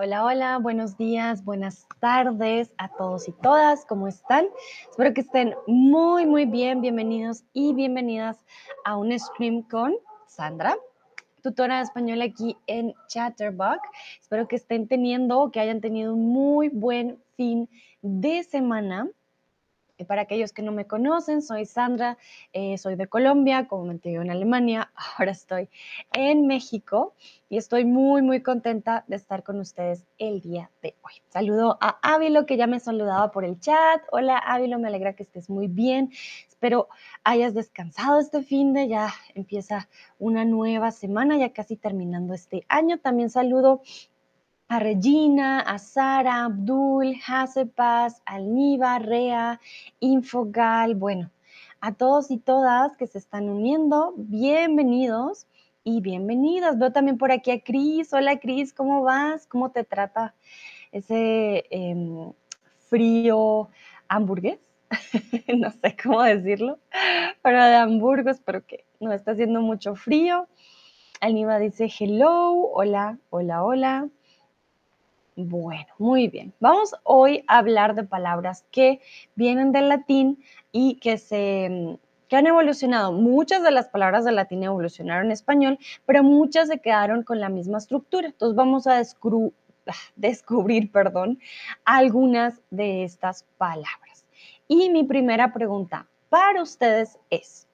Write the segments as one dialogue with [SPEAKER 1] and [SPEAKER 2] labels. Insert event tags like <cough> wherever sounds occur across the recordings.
[SPEAKER 1] Hola, hola, buenos días, buenas tardes a todos y todas, ¿cómo están? Espero que estén muy, muy bien, bienvenidos y bienvenidas a un stream con Sandra, tutora de español aquí en Chatterbox. Espero que estén teniendo, que hayan tenido un muy buen fin de semana. Y para aquellos que no me conocen, soy Sandra, eh, soy de Colombia, como me en Alemania, <laughs> ahora estoy en México y estoy muy, muy contenta de estar con ustedes el día de hoy. Saludo a Ávilo, que ya me saludaba por el chat. Hola Ávilo, me alegra que estés muy bien. Espero hayas descansado este fin de, ya empieza una nueva semana, ya casi terminando este año. También saludo a Regina, a Sara, Abdul, Hasepas, Alniva, Rea, Infogal, bueno, a todos y todas que se están uniendo, bienvenidos y bienvenidas. Veo también por aquí a Cris. Hola Cris, ¿cómo vas? ¿Cómo te trata ese em, frío hamburgués? <laughs> no sé cómo decirlo, pero de Hamburgo, espero que no está haciendo mucho frío. Alniva dice hello, hola, hola, hola. Bueno, muy bien. Vamos hoy a hablar de palabras que vienen del latín y que se que han evolucionado. Muchas de las palabras del latín evolucionaron en español, pero muchas se quedaron con la misma estructura. Entonces vamos a descubrir, descubrir <laughs> perdón, algunas de estas palabras. Y mi primera pregunta para ustedes es,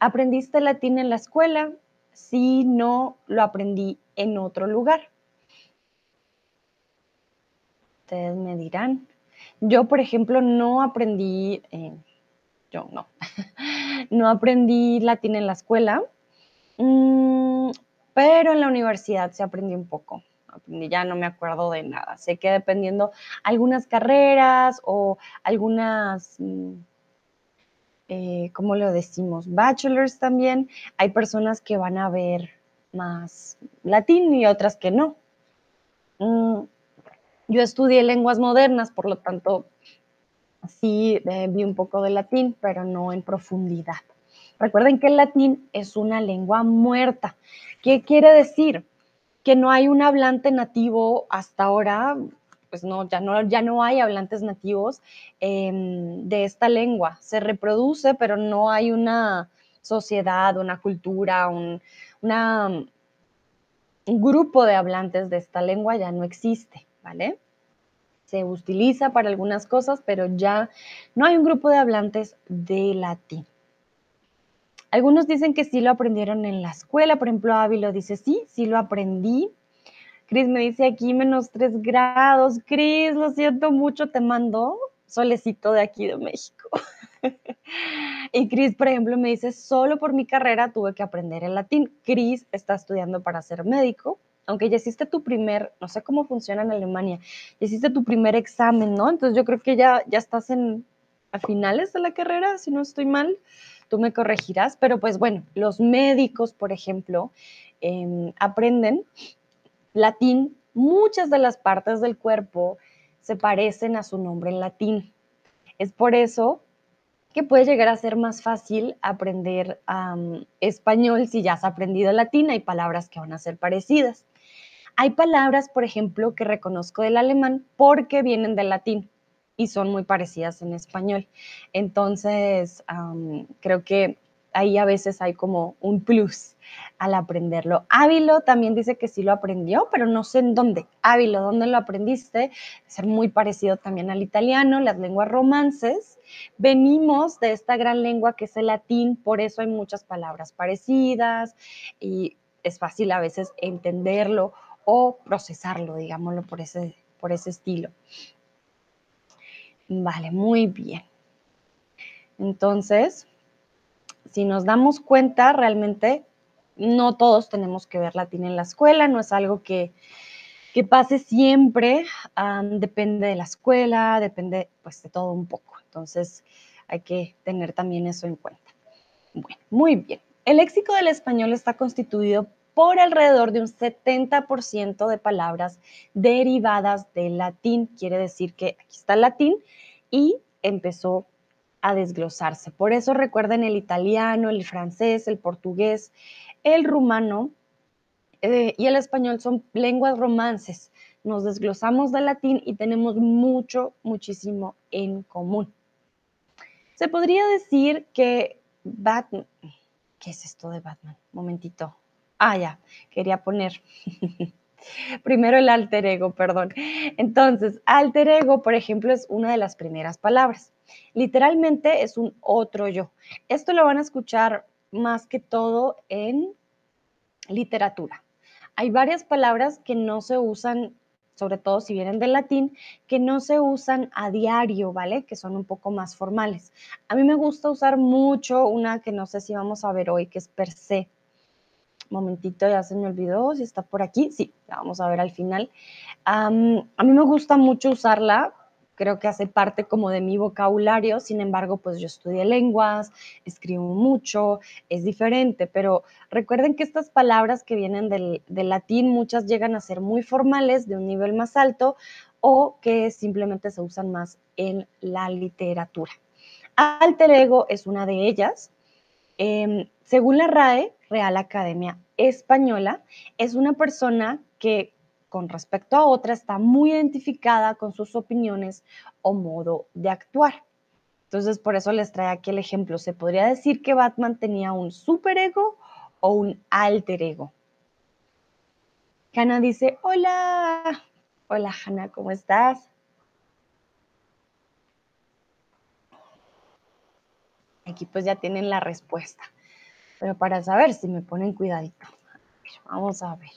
[SPEAKER 1] ¿aprendiste latín en la escuela? Si no, lo aprendí en otro lugar. Ustedes me dirán. Yo, por ejemplo, no aprendí, eh, yo no, <laughs> no aprendí latín en la escuela, mm, pero en la universidad se aprendió un poco. Aprendí, ya no me acuerdo de nada. Sé que dependiendo algunas carreras o algunas, mm, eh, ¿cómo lo decimos? Bachelors también. Hay personas que van a ver más latín y otras que no. Mm, yo estudié lenguas modernas, por lo tanto, sí eh, vi un poco de latín, pero no en profundidad. Recuerden que el latín es una lengua muerta. ¿Qué quiere decir? Que no hay un hablante nativo hasta ahora, pues no, ya no, ya no hay hablantes nativos em, de esta lengua. Se reproduce, pero no hay una sociedad, una cultura, un, un grupo de hablantes de esta lengua ya no existe. ¿Vale? Se utiliza para algunas cosas, pero ya no hay un grupo de hablantes de latín. Algunos dicen que sí lo aprendieron en la escuela, por ejemplo, Ávilo dice, sí, sí lo aprendí. Cris me dice aquí menos 3 grados. Cris, lo siento mucho, te mando solecito de aquí de México. <laughs> y Cris, por ejemplo, me dice, solo por mi carrera tuve que aprender el latín. Cris está estudiando para ser médico, aunque ya hiciste tu primer, no sé cómo funciona en Alemania, ya hiciste tu primer examen, ¿no? Entonces yo creo que ya, ya estás en, a finales de la carrera, si no estoy mal, tú me corregirás, pero pues bueno, los médicos, por ejemplo, em, aprenden latín, muchas de las partes del cuerpo se parecen a su nombre en latín. Es por eso que puede llegar a ser más fácil aprender español si ya has aprendido latín, hay palabras que van a ser parecidas. Hay palabras, por ejemplo, que reconozco del alemán porque vienen del latín y son muy parecidas en español. Entonces, creo que ahí a veces hay como un plus al aprenderlo. Ávilo también dice que sí lo aprendió, pero no sé en dónde. Ávilo, ¿dónde lo aprendiste? Ser muy parecido también al italiano, las lenguas romances. Venimos de esta gran lengua que es el latín, por eso hay muchas palabras parecidas y es fácil a veces entenderlo o procesarlo, digámoslo por ese, por ese estilo. Vale, muy bien. Entonces, si nos damos cuenta, realmente no todos tenemos que ver latín en la escuela, no es algo que, pase siempre, depende de la escuela, depende pues de todo un poco. Entonces, hay que tener también eso en cuenta. Bueno, muy bien. El léxico del español está constituido por alrededor de un 70% de palabras derivadas del latín. Quiere decir que aquí está el latín y empezó a desglosarse. Por eso recuerden el italiano, el francés, el portugués, el rumano eh, y el español son lenguas romances nos desglosamos del latín y tenemos mucho, muchísimo en común. Se podría decir que Batman, ¿qué es esto de Batman? Momentito. Ah, ya, quería poner. <laughs> Primero el alter ego, perdón. Entonces, alter ego, por ejemplo, es una de las primeras palabras. Literalmente es un otro yo. Esto lo van a escuchar más que todo en literatura. Hay varias palabras que no se usan, sobre todo si vienen del latín, que no se usan a diario, ¿vale? Que son un poco más formales. A mí me gusta usar mucho una que no sé si vamos a ver hoy, que es per se. Momentito, ya se me olvidó si está por aquí. Sí, la vamos a ver al final. a mí me gusta mucho usarla creo que hace parte como de mi vocabulario, sin embargo, pues yo estudié lenguas, escribo mucho, es diferente, pero recuerden que estas palabras que vienen del, latín, muchas llegan a ser muy formales, de un nivel más alto, o que simplemente se usan más en la literatura. Alter ego es una de ellas. Em, según la RAE, Real Academia Española, es una persona que con respecto a otra está muy identificada con sus opiniones o modo de actuar. Entonces, por eso les trae aquí el ejemplo. Se podría decir que Batman tenía un superego o un alter ego. Hannah dice, hola. Hola, Hannah, ¿cómo estás? Aquí pues ya tienen la respuesta. Pero para saber si me ponen cuidadito. Vamos a ver.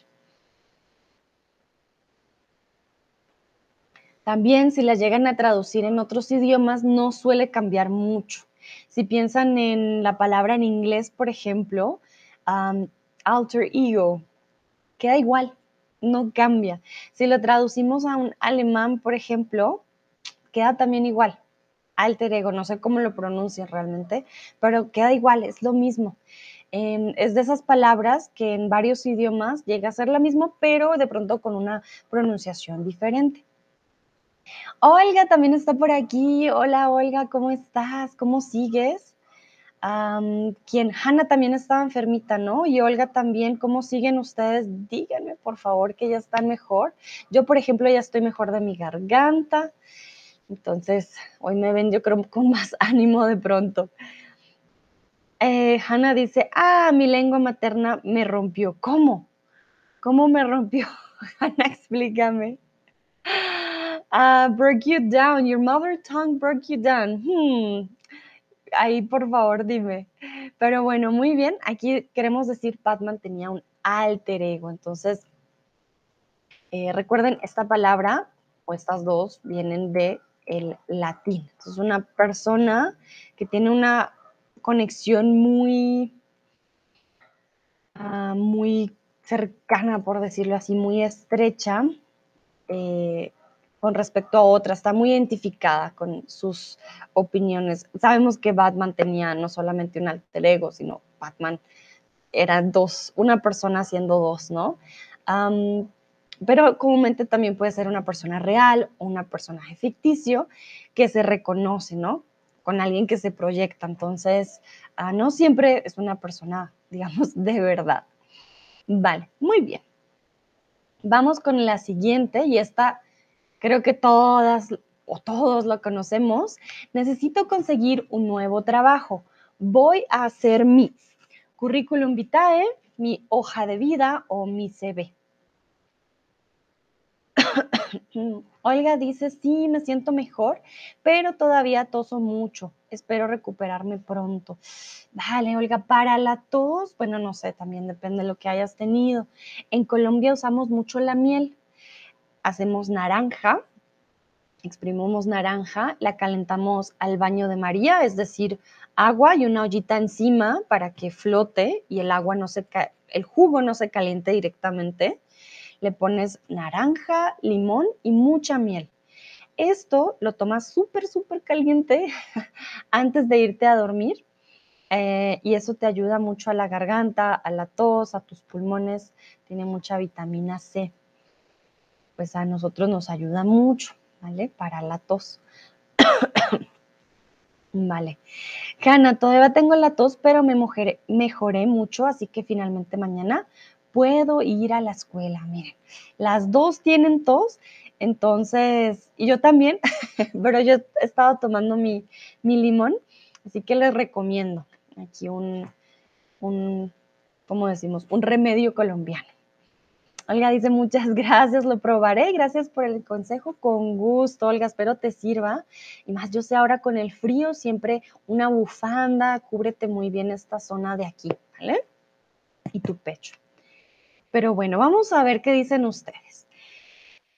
[SPEAKER 1] También si las llegan a traducir en otros idiomas no suele cambiar mucho. Si piensan en la palabra en inglés, por ejemplo, alter ego, queda igual, no cambia. Si lo traducimos a un alemán, por ejemplo, queda también igual. Alter ego, no sé cómo lo pronuncian realmente, pero queda igual, es lo mismo. es de esas palabras que en varios idiomas llega a ser la misma, pero de pronto con una pronunciación diferente. Olga también está por aquí. Hola Olga, ¿cómo estás? ¿Cómo sigues? quien Hanna también estaba enfermita, ¿no? Y Olga también, ¿cómo siguen ustedes? Díganme, por favor, que ya están mejor. Yo, por ejemplo, ya estoy mejor de mi garganta. Entonces, hoy me ven, yo creo, con más <laughs> ánimo de pronto. Eh, Hanna dice, ah, mi lengua materna me rompió. ¿Cómo? ¿Cómo me rompió? <laughs> Hanna, explícame. Uh, broke you down. Your mother tongue broke you down. Hmm. Ahí, por favor, dime. Pero bueno, muy bien. Aquí queremos decir Batman tenía un alter ego. Entonces, eh, recuerden, esta palabra o estas dos vienen de el latín. Entonces, una persona que tiene una conexión muy, uh, muy cercana, por decirlo así, muy estrecha, eh, con respecto a otra, está muy identificada con sus opiniones. Sabemos que Batman tenía no solamente un alter ego, sino Batman era dos, una persona siendo dos, ¿no? Pero comúnmente también puede ser una persona real o una personaje ficticio que se reconoce, ¿no? Con alguien que se proyecta. Entonces, ah, no siempre es una persona, <laughs> digamos, de verdad. Vale, muy bien. Vamos con la siguiente y esta creo que todas o todos lo conocemos, necesito conseguir un nuevo trabajo. Voy a hacer mi currículum vitae, mi hoja de vida o mi CV. <laughs> Olga dice, sí, me siento mejor, pero todavía toso mucho. Espero recuperarme pronto. Vale, Olga, para la tos, bueno, no sé, también depende de lo que hayas tenido. En Colombia usamos mucho la miel hacemos naranja, exprimimos naranja, la calentamos al baño de María, es decir, agua y una ollita encima para que flote y el agua no se el jugo no se caliente directamente. Le pones naranja, limón y mucha miel. Esto lo tomas súper, súper caliente <laughs> antes de irte a dormir eh, y eso te ayuda mucho a la garganta, a la tos, a tus pulmones. Tiene mucha vitamina C pues a nosotros nos ayuda mucho, ¿vale? Para la tos. <coughs> vale. Hanna, todavía tengo la tos, pero me mejoré, mejoré mucho, así que finalmente mañana puedo ir a la escuela. Miren, las dos tienen tos, entonces, y yo también, <laughs> pero yo he estado tomando mi, limón, así que les recomiendo aquí un, un, ¿cómo decimos? Un remedio colombiano. Olga dice, muchas <laughs> gracias, lo probaré. Gracias por el consejo. Con gusto, Olga, espero te sirva. Y más, yo sé ahora con el frío, siempre una bufanda, cúbrete muy bien esta zona de aquí, ¿vale? Y tu pecho. Pero bueno, vamos a ver qué dicen ustedes.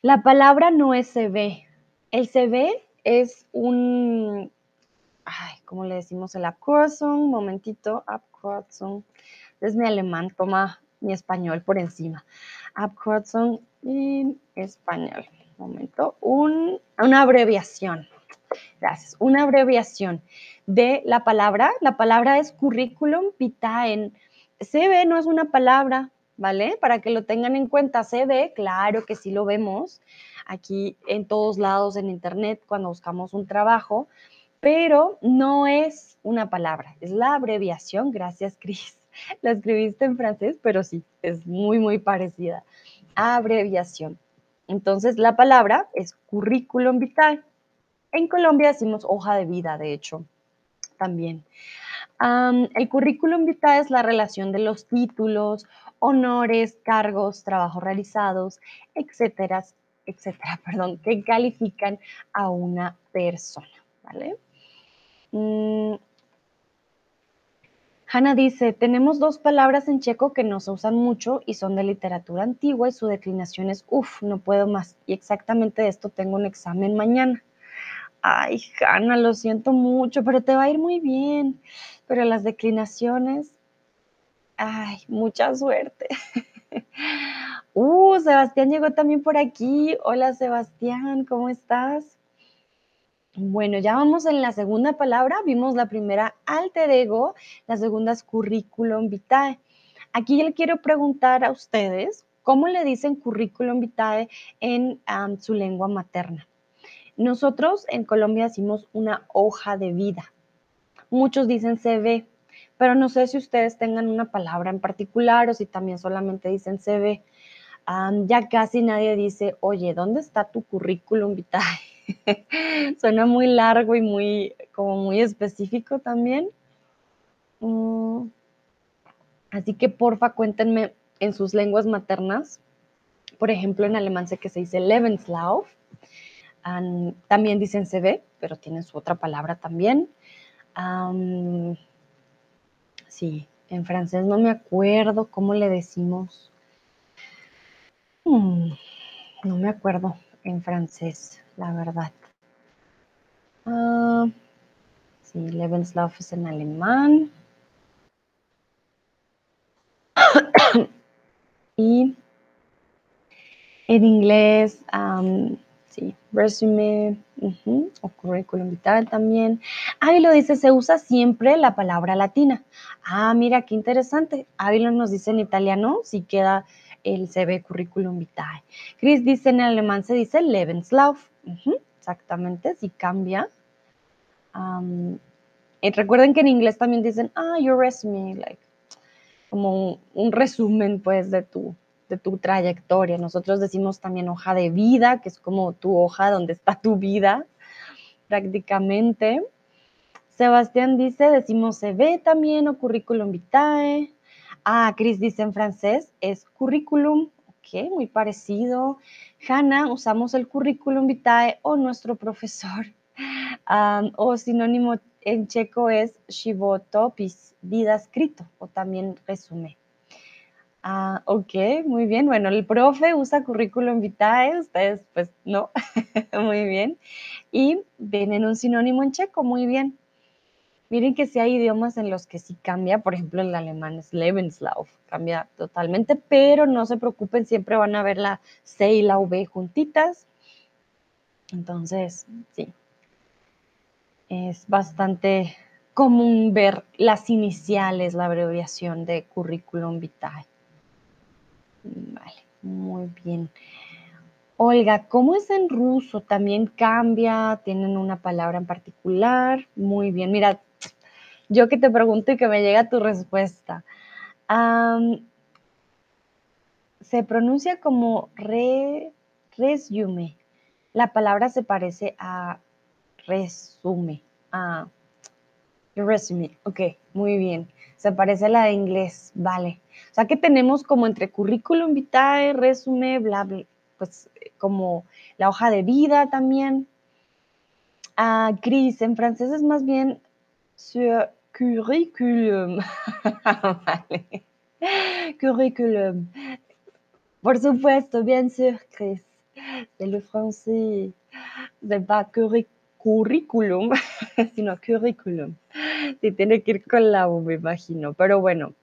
[SPEAKER 1] La palabra no es ve. El ve es un, ay, ¿cómo le decimos? El Abkürzung, momentito, Abkürzung. Es mi alemán, toma mi español por encima. Abkürzung en español. Un momento. una abreviación. Gracias. Una abreviación de la palabra. La palabra es currículum vitae. CV no es una palabra, ¿vale? Para que lo tengan en cuenta. CV, claro que sí lo vemos aquí en todos lados en internet cuando buscamos un trabajo, pero no es una palabra, es la abreviación. Gracias, Cris. <laughs> La escribiste en francés, pero sí, es muy, muy parecida. Abreviación. Entonces, la palabra es currículum vitae. En Colombia decimos hoja de vida, de hecho, también. el currículum vitae es la relación de los títulos, honores, cargos, trabajos realizados, etcétera, etcétera, <laughs> perdón, que califican a una persona, ¿vale? Mm, Hanna dice, tenemos dos palabras en checo que no se usan mucho y son de literatura antigua y su declinación es, uff, no puedo más. Y exactamente de esto tengo un examen mañana. Ay, Hanna, lo siento mucho, pero te va a ir muy bien. Pero las declinaciones, ay, mucha suerte. <laughs> uh, Sebastián llegó también por aquí. Hola, Sebastián, ¿cómo estás? Bueno, ya vamos en la segunda palabra. Vimos la primera alter ego, la segunda es currículum vitae. Aquí le quiero preguntar a ustedes, ¿cómo le dicen currículum vitae en su lengua materna? Nosotros en Colombia decimos una hoja de vida. Muchos dicen CV, pero no sé si ustedes tengan una palabra en particular o si también solamente dicen CV. ya casi nadie dice, oye, ¿dónde está tu currículum vitae? <laughs> Suena muy largo y muy, como muy específico también. Mm. Así que porfa cuéntenme en sus lenguas maternas. Por ejemplo, en alemán sé que se dice Lebenslauf. también dicen CV, pero tienen su otra palabra también. Sí, en francés no me acuerdo cómo le decimos. Mm, no me acuerdo en francés la verdad. Uh, sí, Lebenslauf es en alemán. <coughs> y en inglés, sí, resume o currículum vitae también. Ahí lo dice, se usa siempre la palabra latina. Ah, mira, qué interesante. Ávilo nos dice en italiano si queda el CV currículum vitae. Chris dice en alemán se dice Lebenslauf exactamente, si cambia. y recuerden que en inglés también dicen, ah, your resume, like, como un, resumen, pues, de tu, tu trayectoria. Nosotros decimos también hoja de vida, que es como tu hoja donde está tu vida, prácticamente. Sebastián dice, decimos CV también o currículum vitae. Ah, Chris dice en francés, es currículum muy parecido. Hanna, usamos el currículum vitae o nuestro profesor. <laughs> o sinónimo en checo es životopis, vida escrito o también resumen. Ah, ok, muy bien. Bueno, el profe usa currículum vitae, ustedes pues no. <laughs> muy bien. Y vienen un sinónimo en checo, muy bien. Miren que si hay idiomas en los que sí cambia, por ejemplo el alemán es Lebenslauf, cambia totalmente, pero no se preocupen, siempre van a ver la C y la V juntitas. Entonces, sí, es bastante común ver las iniciales, la abreviación de currículum vitae. Vale, muy bien. Olga, ¿cómo es en ruso? ¿También cambia? ¿Tienen una palabra en particular? Muy bien, mira, yo que te pregunto y que me llega tu respuesta. se pronuncia como re, resume. La palabra se parece a resume, a resume. Ok, muy bien. Se parece a la de inglés, vale. O sea que tenemos como entre currículum vitae, resume, bla, bla, pues como la hoja de vida también. Ah, Cris, en francés es más bien sur curriculum. <laughs> vale. Curriculum. Por supuesto, bien sûr, Chris. C'est le français. C'est pas curriculum, <laughs> sino curriculum. <laughs> Sí, tiene que ir con la U, me imagino. Pero bueno,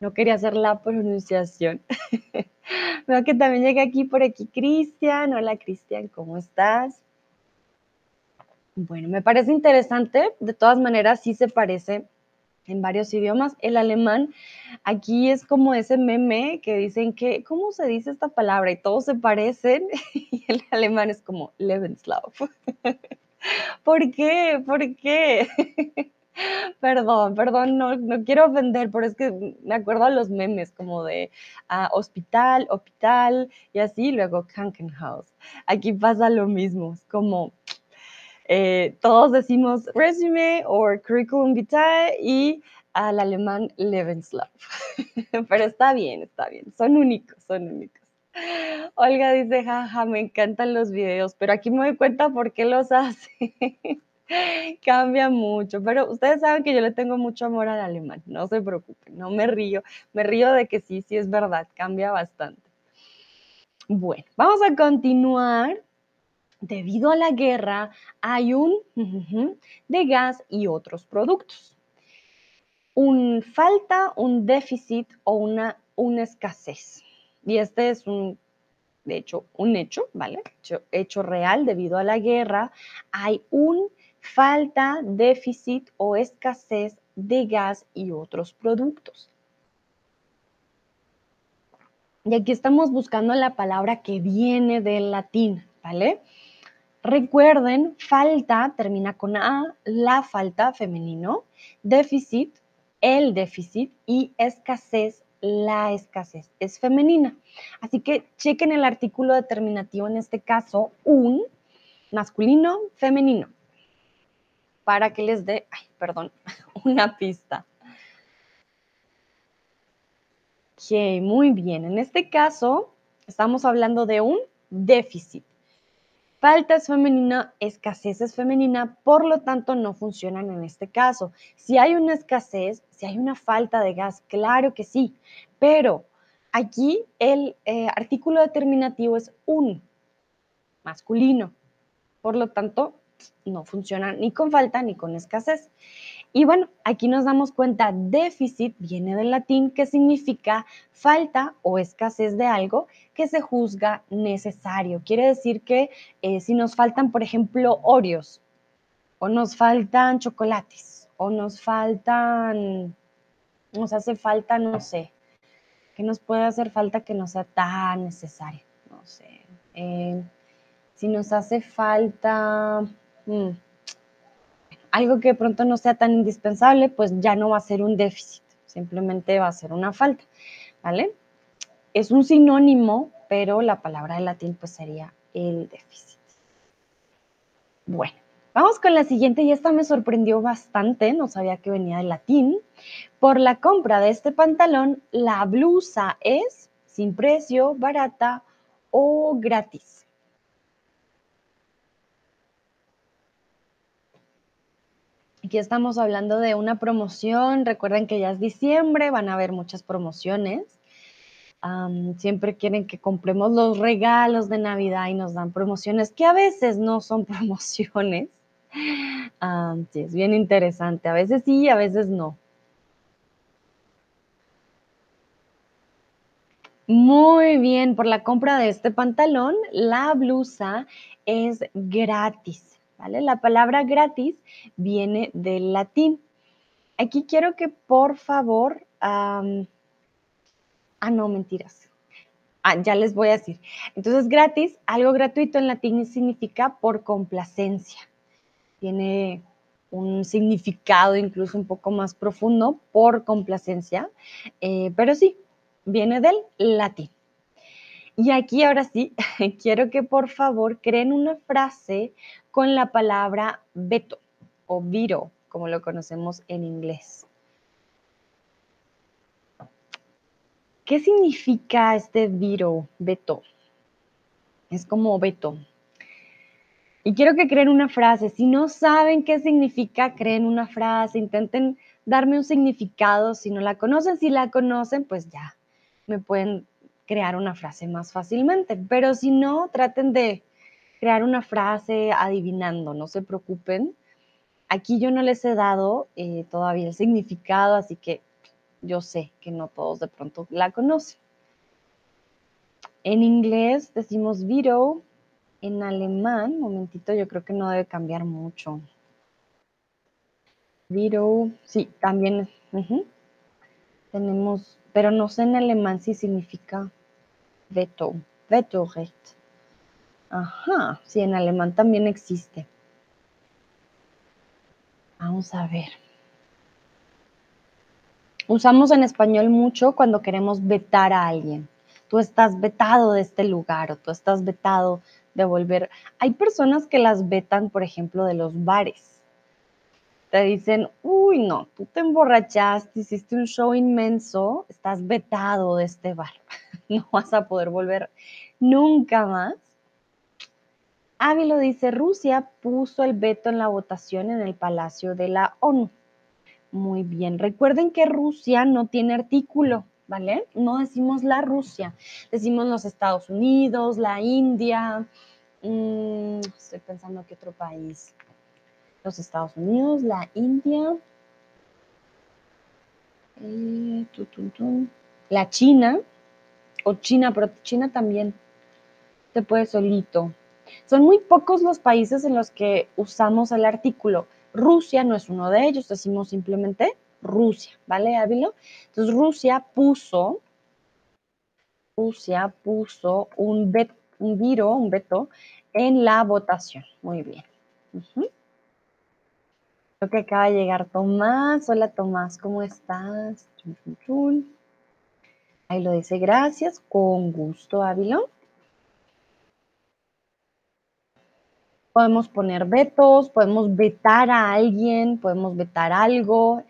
[SPEAKER 1] no quería hacer la pronunciación. <laughs> Veo que también llega aquí por aquí Cristian. Hola Cristian, ¿cómo estás? Bueno, me parece interesante. De todas maneras, sí se parece en varios idiomas. El alemán, aquí es como ese meme que dicen que, ¿cómo se dice esta palabra? Y todos se parecen. <laughs> Y el alemán es como Lebenslauf. ¿Por qué? ¿Por qué? Perdón, perdón, no, quiero ofender, pero es que me acuerdo a los memes como de uh, hospital, hospital y así, luego Krankenhaus. Aquí pasa lo mismo, como eh, todos decimos resume o curriculum vitae y al alemán Lebenslauf. <laughs> pero está bien, está bien, son únicos, son únicos. Olga dice, jaja, me encantan los videos, pero aquí me doy cuenta por qué los <laughs> hace. <laughs> Cambia mucho, pero ustedes saben que yo le tengo mucho amor al alemán, no se preocupen, no me río, me río de que sí, sí es verdad, cambia bastante. Bueno, vamos a continuar. Debido a la guerra hay un de gas y otros productos. Un falta, un déficit o una, una escasez. Y este es un de hecho, un hecho, ¿vale? Hecho, hecho, real, debido a la guerra, hay un falta, déficit o escasez de gas y otros productos. Y aquí estamos buscando la palabra que viene del latín, ¿vale? Recuerden, falta termina con A, la falta femenino, déficit, el déficit y escasez, la escasez es femenina. Así que chequen el artículo determinativo, en este caso, un masculino, femenino para que les dé, perdón, <laughs> una pista. Ok, muy bien. En este caso, estamos hablando de un déficit. Falta es femenina, escasez es femenina, por lo tanto no funcionan en este caso. Si hay una escasez, si hay una falta de gas, claro que sí, pero aquí el eh, artículo determinativo es un masculino, por lo tanto no funciona ni con falta ni con escasez. Y bueno, aquí nos damos cuenta, déficit viene del latín que significa falta o escasez de algo que se juzga necesario. Quiere decir que eh, si nos faltan, por ejemplo, Oreos, o nos faltan chocolates, o nos faltan, nos hace falta, no sé, que nos puede hacer falta que no sea tan necesario, no sé. Eh, si nos hace falta, Mm. algo que pronto no sea tan indispensable, pues ya no va a ser un déficit, simplemente va a ser una falta, ¿vale? Es un sinónimo, pero la palabra de latín pues sería el déficit. Bueno, vamos con la siguiente y esta me sorprendió bastante, no sabía que venía del latín. Por la compra de este pantalón, la blusa es sin precio, barata o gratis. Aquí estamos hablando de una promoción. Recuerden que ya es diciembre, van a haber muchas promociones. siempre quieren que compremos los regalos de Navidad y nos dan promociones que a veces no son <laughs> promociones. sí, es bien interesante. A veces sí, a veces no. Muy bien, por la compra de este pantalón, la blusa es gratis. La palabra gratis viene del latín. Aquí quiero que por favor, ah, no, mentiras. Ah, ya les voy a decir. Entonces, gratis, algo gratuito en latín significa por complacencia. Tiene un significado incluso un poco más profundo por complacencia, eh, pero sí, viene del latín. Y aquí ahora sí, <laughs> quiero que por favor creen una frase con la palabra veto o veto, como lo conocemos en inglés. ¿Qué significa este veto? Veto. Es como veto. Y quiero que creen una frase. Si no saben qué significa, creen una frase. Intenten darme un significado. Si no la conocen, si la conocen, pues ya me pueden crear una frase más fácilmente. Pero si no, traten de crear una frase adivinando, no se preocupen. Aquí yo no les he dado eh, todavía el significado, así que yo sé que no todos de pronto la conocen. En inglés decimos veto, en alemán, momentito, yo creo que no debe cambiar mucho. Veto, sí, también tenemos, pero no sé en alemán si significa veto, Vetorecht. Ajá, sí, en alemán también existe. Vamos a ver. Usamos en español mucho cuando queremos vetar a alguien. Tú estás vetado de este lugar o tú estás vetado de volver. Hay personas que las vetan, por ejemplo, de los bares. Te dicen, uy, no, tú te emborrachaste, hiciste un show inmenso, estás vetado de este bar. <laughs> No vas a poder volver nunca más. Ávilo dice, Rusia puso el veto en la votación en el Palacio de la ONU. Muy bien. Recuerden que Rusia no tiene artículo, ¿vale? No decimos la Rusia, decimos los Estados Unidos, la India. Mm, estoy pensando que otro país. Los Estados Unidos, la India. Eh, la China, o China, pero China también se puede solito. Son muy pocos los países en los que usamos el artículo. Rusia no es uno de ellos, decimos simplemente Rusia, ¿vale, Ávilo? Entonces Rusia puso, Rusia puso un, viro, un veto en la votación. Muy bien. Creo que acaba de llegar Tomás. Hola Tomás, ¿cómo estás? Ahí lo dice, gracias, con gusto, Ávilo. podemos poner vetos, podemos vetar a alguien, podemos vetar algo.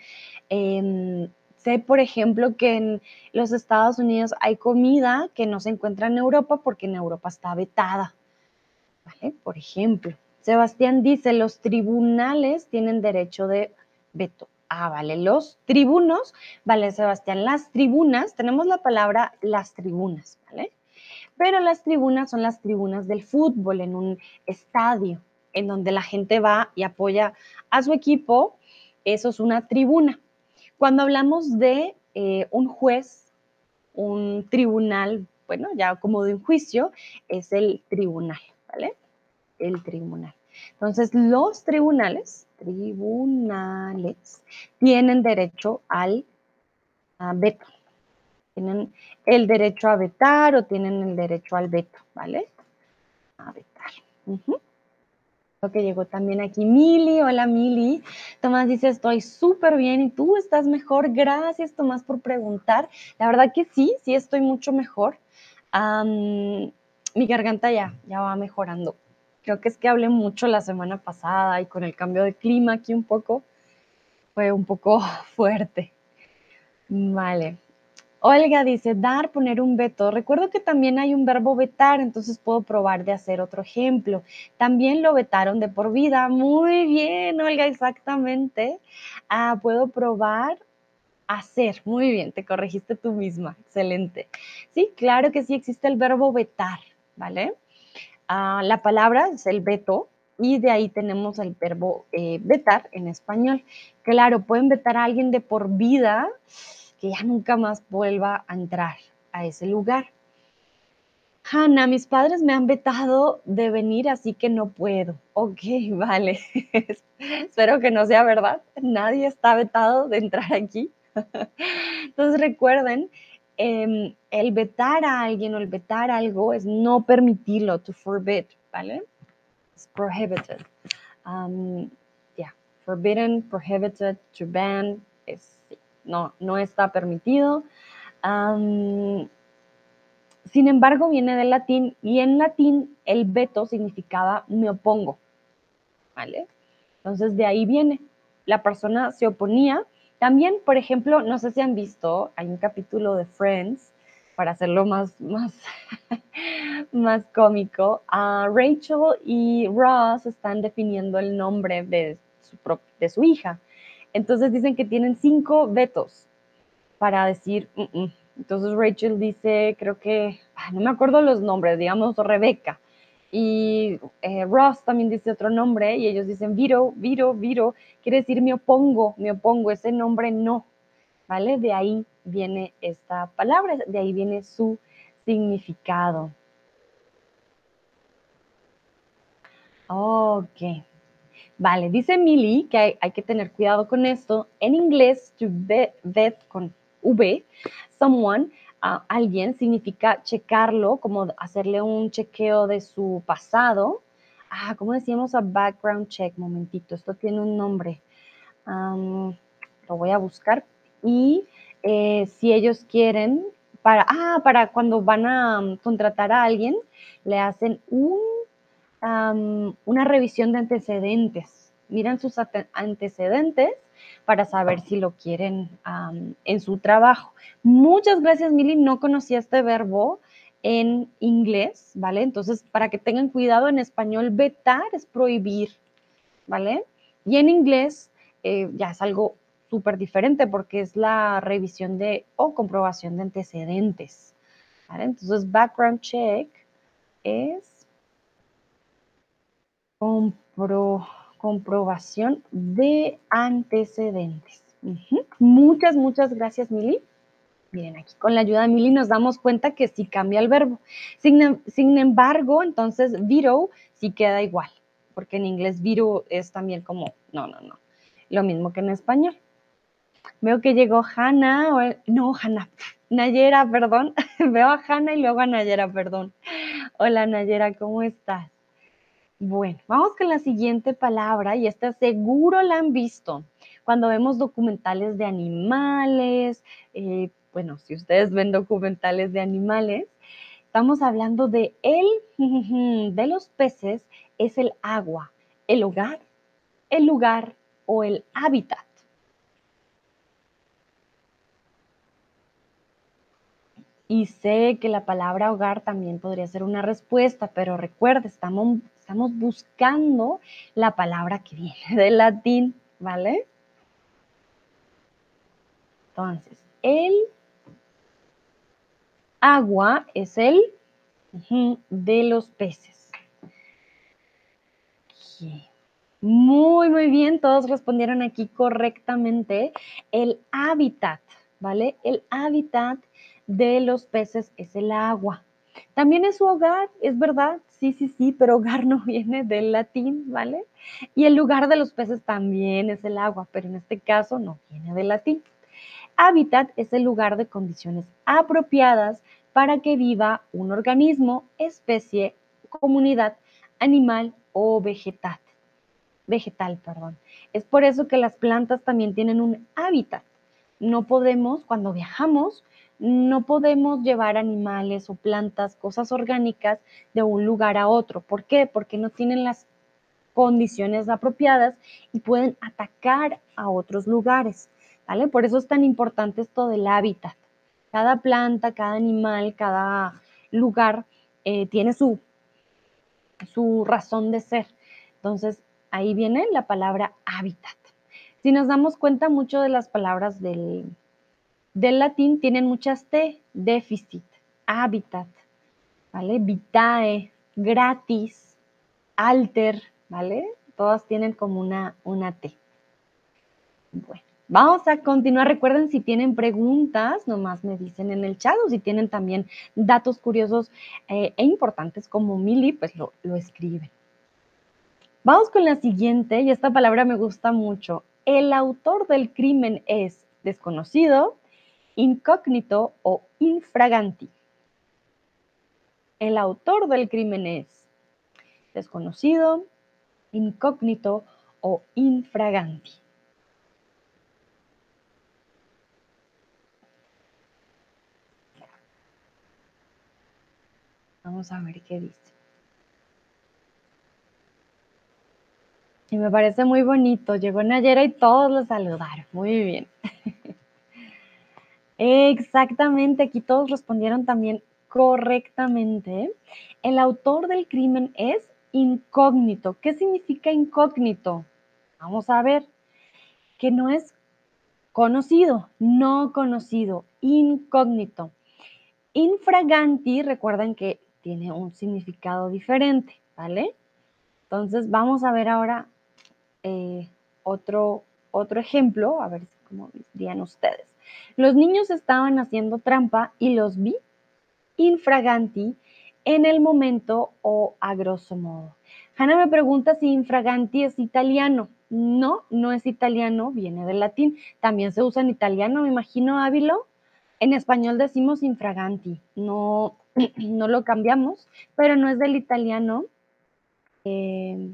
[SPEAKER 1] Em, sé, por ejemplo, que en los Estados Unidos hay comida que no se encuentra en Europa porque en Europa está vetada. ¿Vale? Por ejemplo, Sebastián dice, los tribunales tienen derecho de veto. Ah, vale, los tribunos, vale, Sebastián, las tribunas, tenemos la palabra las tribunas, ¿vale? pero las tribunas son las tribunas del fútbol en un estadio, en donde la gente va y apoya a su equipo, eso es una tribuna. Cuando hablamos de eh, un juez, un tribunal, bueno, ya como de un juicio, es el tribunal, ¿vale? El tribunal. Entonces, los tribunales, tribunales, tienen derecho al veto tienen el derecho a vetar o tienen el derecho al veto, ¿vale? A vetar. Lo que llegó también aquí Mili, hola Mili. Tomás dice, estoy súper bien y tú estás mejor. Gracias Tomás por preguntar. La verdad que sí, sí estoy mucho mejor. mi garganta ya, ya va mejorando. Creo que es que hablé mucho la semana pasada y con el cambio de clima aquí un poco, fue un poco <laughs> fuerte. Vale. Olga dice, dar, poner un veto. Recuerdo que también hay un verbo vetar, entonces puedo probar de hacer otro ejemplo. También lo vetaron de por vida. Muy bien, Olga, exactamente. Ah, puedo probar hacer. Muy bien, te corregiste tú misma. Excelente. Sí, claro que sí existe el verbo vetar, ¿vale? Ah, la palabra es el veto, y de ahí tenemos el verbo eh, vetar en español. Claro, pueden vetar a alguien de por vida que ya nunca más vuelva a entrar a ese lugar. Hanna, mis padres me han vetado de venir, así que no puedo. Ok, <laughs> vale. Espero que no sea verdad. Nadie está vetado de entrar aquí. <laughs> Entonces recuerden, em, el vetar a alguien o el vetar algo es no permitirlo, to forbid, ¿vale? It's prohibited. Um, yeah, forbidden, prohibited, to ban, es no, no está permitido. Sin embargo, viene del latín y en latín el veto significaba me opongo. ¿Vale? Entonces de ahí viene. La persona se oponía. También, por ejemplo, no sé si han visto, hay un capítulo de Friends, para hacerlo más, más, <laughs> más cómico, a Rachel y Ross están definiendo el nombre de su, de su hija. Entonces dicen que tienen cinco vetos para decir, mm, mm". entonces Rachel dice, creo que, no me acuerdo los nombres, digamos Rebeca. Y eh, Ross también dice otro nombre y ellos dicen Viro, Viro, Viro, quiere decir me opongo, me opongo, ese nombre no, ¿vale? De ahí viene esta palabra, de ahí viene su significado. Ok. Vale, dice Millie que hay, que tener cuidado con esto. En inglés, to vet con V, someone, alguien, significa checarlo, como hacerle un chequeo de su pasado. Ah, ¿cómo decíamos a background check? Momentito, esto tiene un nombre. lo voy a buscar. Y eh, si ellos quieren, para, ah, para cuando van a um, contratar a alguien, le hacen un, una revisión de antecedentes. Miran sus antecedentes para saber si lo quieren en su trabajo. Muchas gracias, Mili. No conocía este verbo en inglés, ¿vale? Entonces, para que tengan cuidado, en español vetar es prohibir, ¿vale? Y en inglés eh, ya es algo súper diferente porque es la revisión de o comprobación de antecedentes. Entonces, background check es compro comprobación de antecedentes. Muchas, muchas gracias, Mili. Miren, aquí con la ayuda de Mili nos damos cuenta que sí cambia el verbo. Sin, embargo, entonces, viro sí queda igual, porque en inglés viro es también como, no, no, no, lo mismo que en español. Veo que llegó Hanna, no, Hanna, Nayera, perdón. <laughs> Veo a Hanna y luego a Nayera, perdón. Hola Nayera, ¿cómo estás? Bueno, vamos con la siguiente palabra y esta seguro la han visto cuando vemos documentales de animales. Eh, bueno, si ustedes ven documentales de animales, estamos hablando de el <laughs> de los peces es el agua, el hogar, el lugar o el hábitat. Y sé que la palabra hogar también podría ser una respuesta, pero recuerda, estamos, estamos buscando la palabra que viene <laughs> del latín, ¿vale? Entonces, el agua es el de los peces. Muy, muy bien, todos respondieron aquí correctamente. El hábitat, ¿vale? El hábitat de los peces es el agua. También es su hogar, es verdad, sí, sí, sí, pero hogar no <laughs> viene del latín, ¿vale? Y el lugar de los peces también es el agua, pero en este caso no viene del latín. Hábitat es el lugar de condiciones apropiadas para que viva un organismo, especie, comunidad, animal o vegetal. Vegetal, perdón. Es por eso que las plantas también tienen un hábitat. No podemos, cuando viajamos, no podemos llevar animales o plantas, cosas orgánicas de un lugar a otro. ¿Por qué? Porque no tienen las condiciones apropiadas y pueden atacar a otros lugares. ¿vale? Por eso es tan importante esto del hábitat. Cada planta, cada animal, cada lugar eh, tiene su, su razón de ser. Entonces, ahí viene la palabra hábitat. Si nos damos cuenta, mucho de las palabras del, del latín tienen muchas T, déficit, hábitat, ¿vale? Vitae, gratis, alter, ¿vale? Todas tienen como una, una T. Bueno, vamos a continuar. Recuerden, si tienen preguntas, nomás me dicen en el chat o si tienen también datos curiosos eh, e importantes como Mili, pues lo, lo escriben. Vamos con la siguiente, y esta palabra me gusta mucho. El autor del crimen es desconocido, incógnito o infraganti. El autor del crimen es desconocido, incógnito o infraganti. Vamos a ver qué dice. Y me parece muy bonito. Llegó Nayera y todos lo saludaron. Muy bien. <laughs> Exactamente, aquí todos respondieron también correctamente. El autor del crimen es incógnito. ¿Qué significa incógnito? Vamos a ver. Que no es conocido, no conocido, incógnito. Infraganti, recuerden que tiene un significado diferente, ¿vale? Entonces vamos a ver ahora eh, otro, otro ejemplo, a ver cómo dirían ustedes. Los niños estaban haciendo trampa y los vi infraganti en el momento o a grosso modo. Hanna me pregunta si infraganti es italiano. No, no es italiano, viene del latín. También se usa en italiano, me imagino, Ávilo. En español decimos infraganti, no, <clears throat> no lo cambiamos, pero no es del italiano, eh,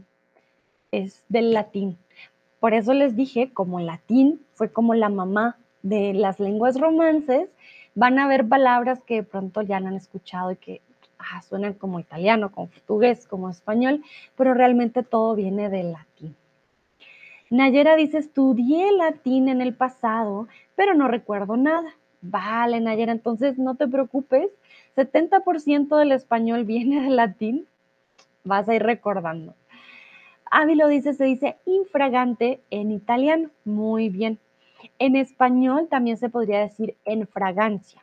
[SPEAKER 1] es del latín. Por eso les dije, como latín fue como la mamá de las lenguas romances, van a haber palabras que de pronto ya no han escuchado y que ah, suenan como italiano, como portugués, como español, pero realmente todo viene del latín. Nayera dice, estudié latín en el pasado, pero no recuerdo nada. Vale, Nayera, entonces no te preocupes, 70% del español <laughs> viene del latín, vas a ir recordando. Ávilo dice, se dice infragante en italiano. Muy bien. En español también se podría decir en fragancia.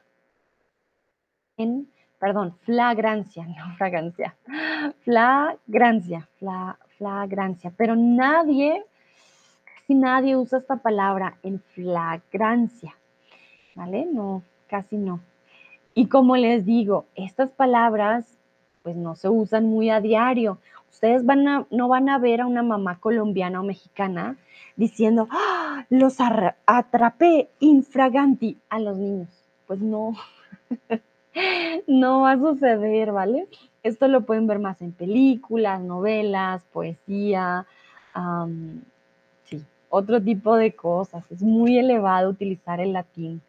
[SPEAKER 1] En, perdón, flagrancia, <laughs> no fragancia. Flagrancia, fla, flagrancia. Pero nadie, casi nadie usa esta palabra en flagrancia. ¿Vale? No, casi no. Y como les digo, estas palabras pues no se usan muy a diario. Ustedes van a, no van a ver a una mamá colombiana o mexicana diciendo, ¡Ah, los atrapé infraganti a los niños. Pues no, <laughs> no va a suceder, ¿vale? Esto lo pueden ver más en películas, novelas, poesía, sí, otro tipo de cosas. Es muy elevado utilizar el latín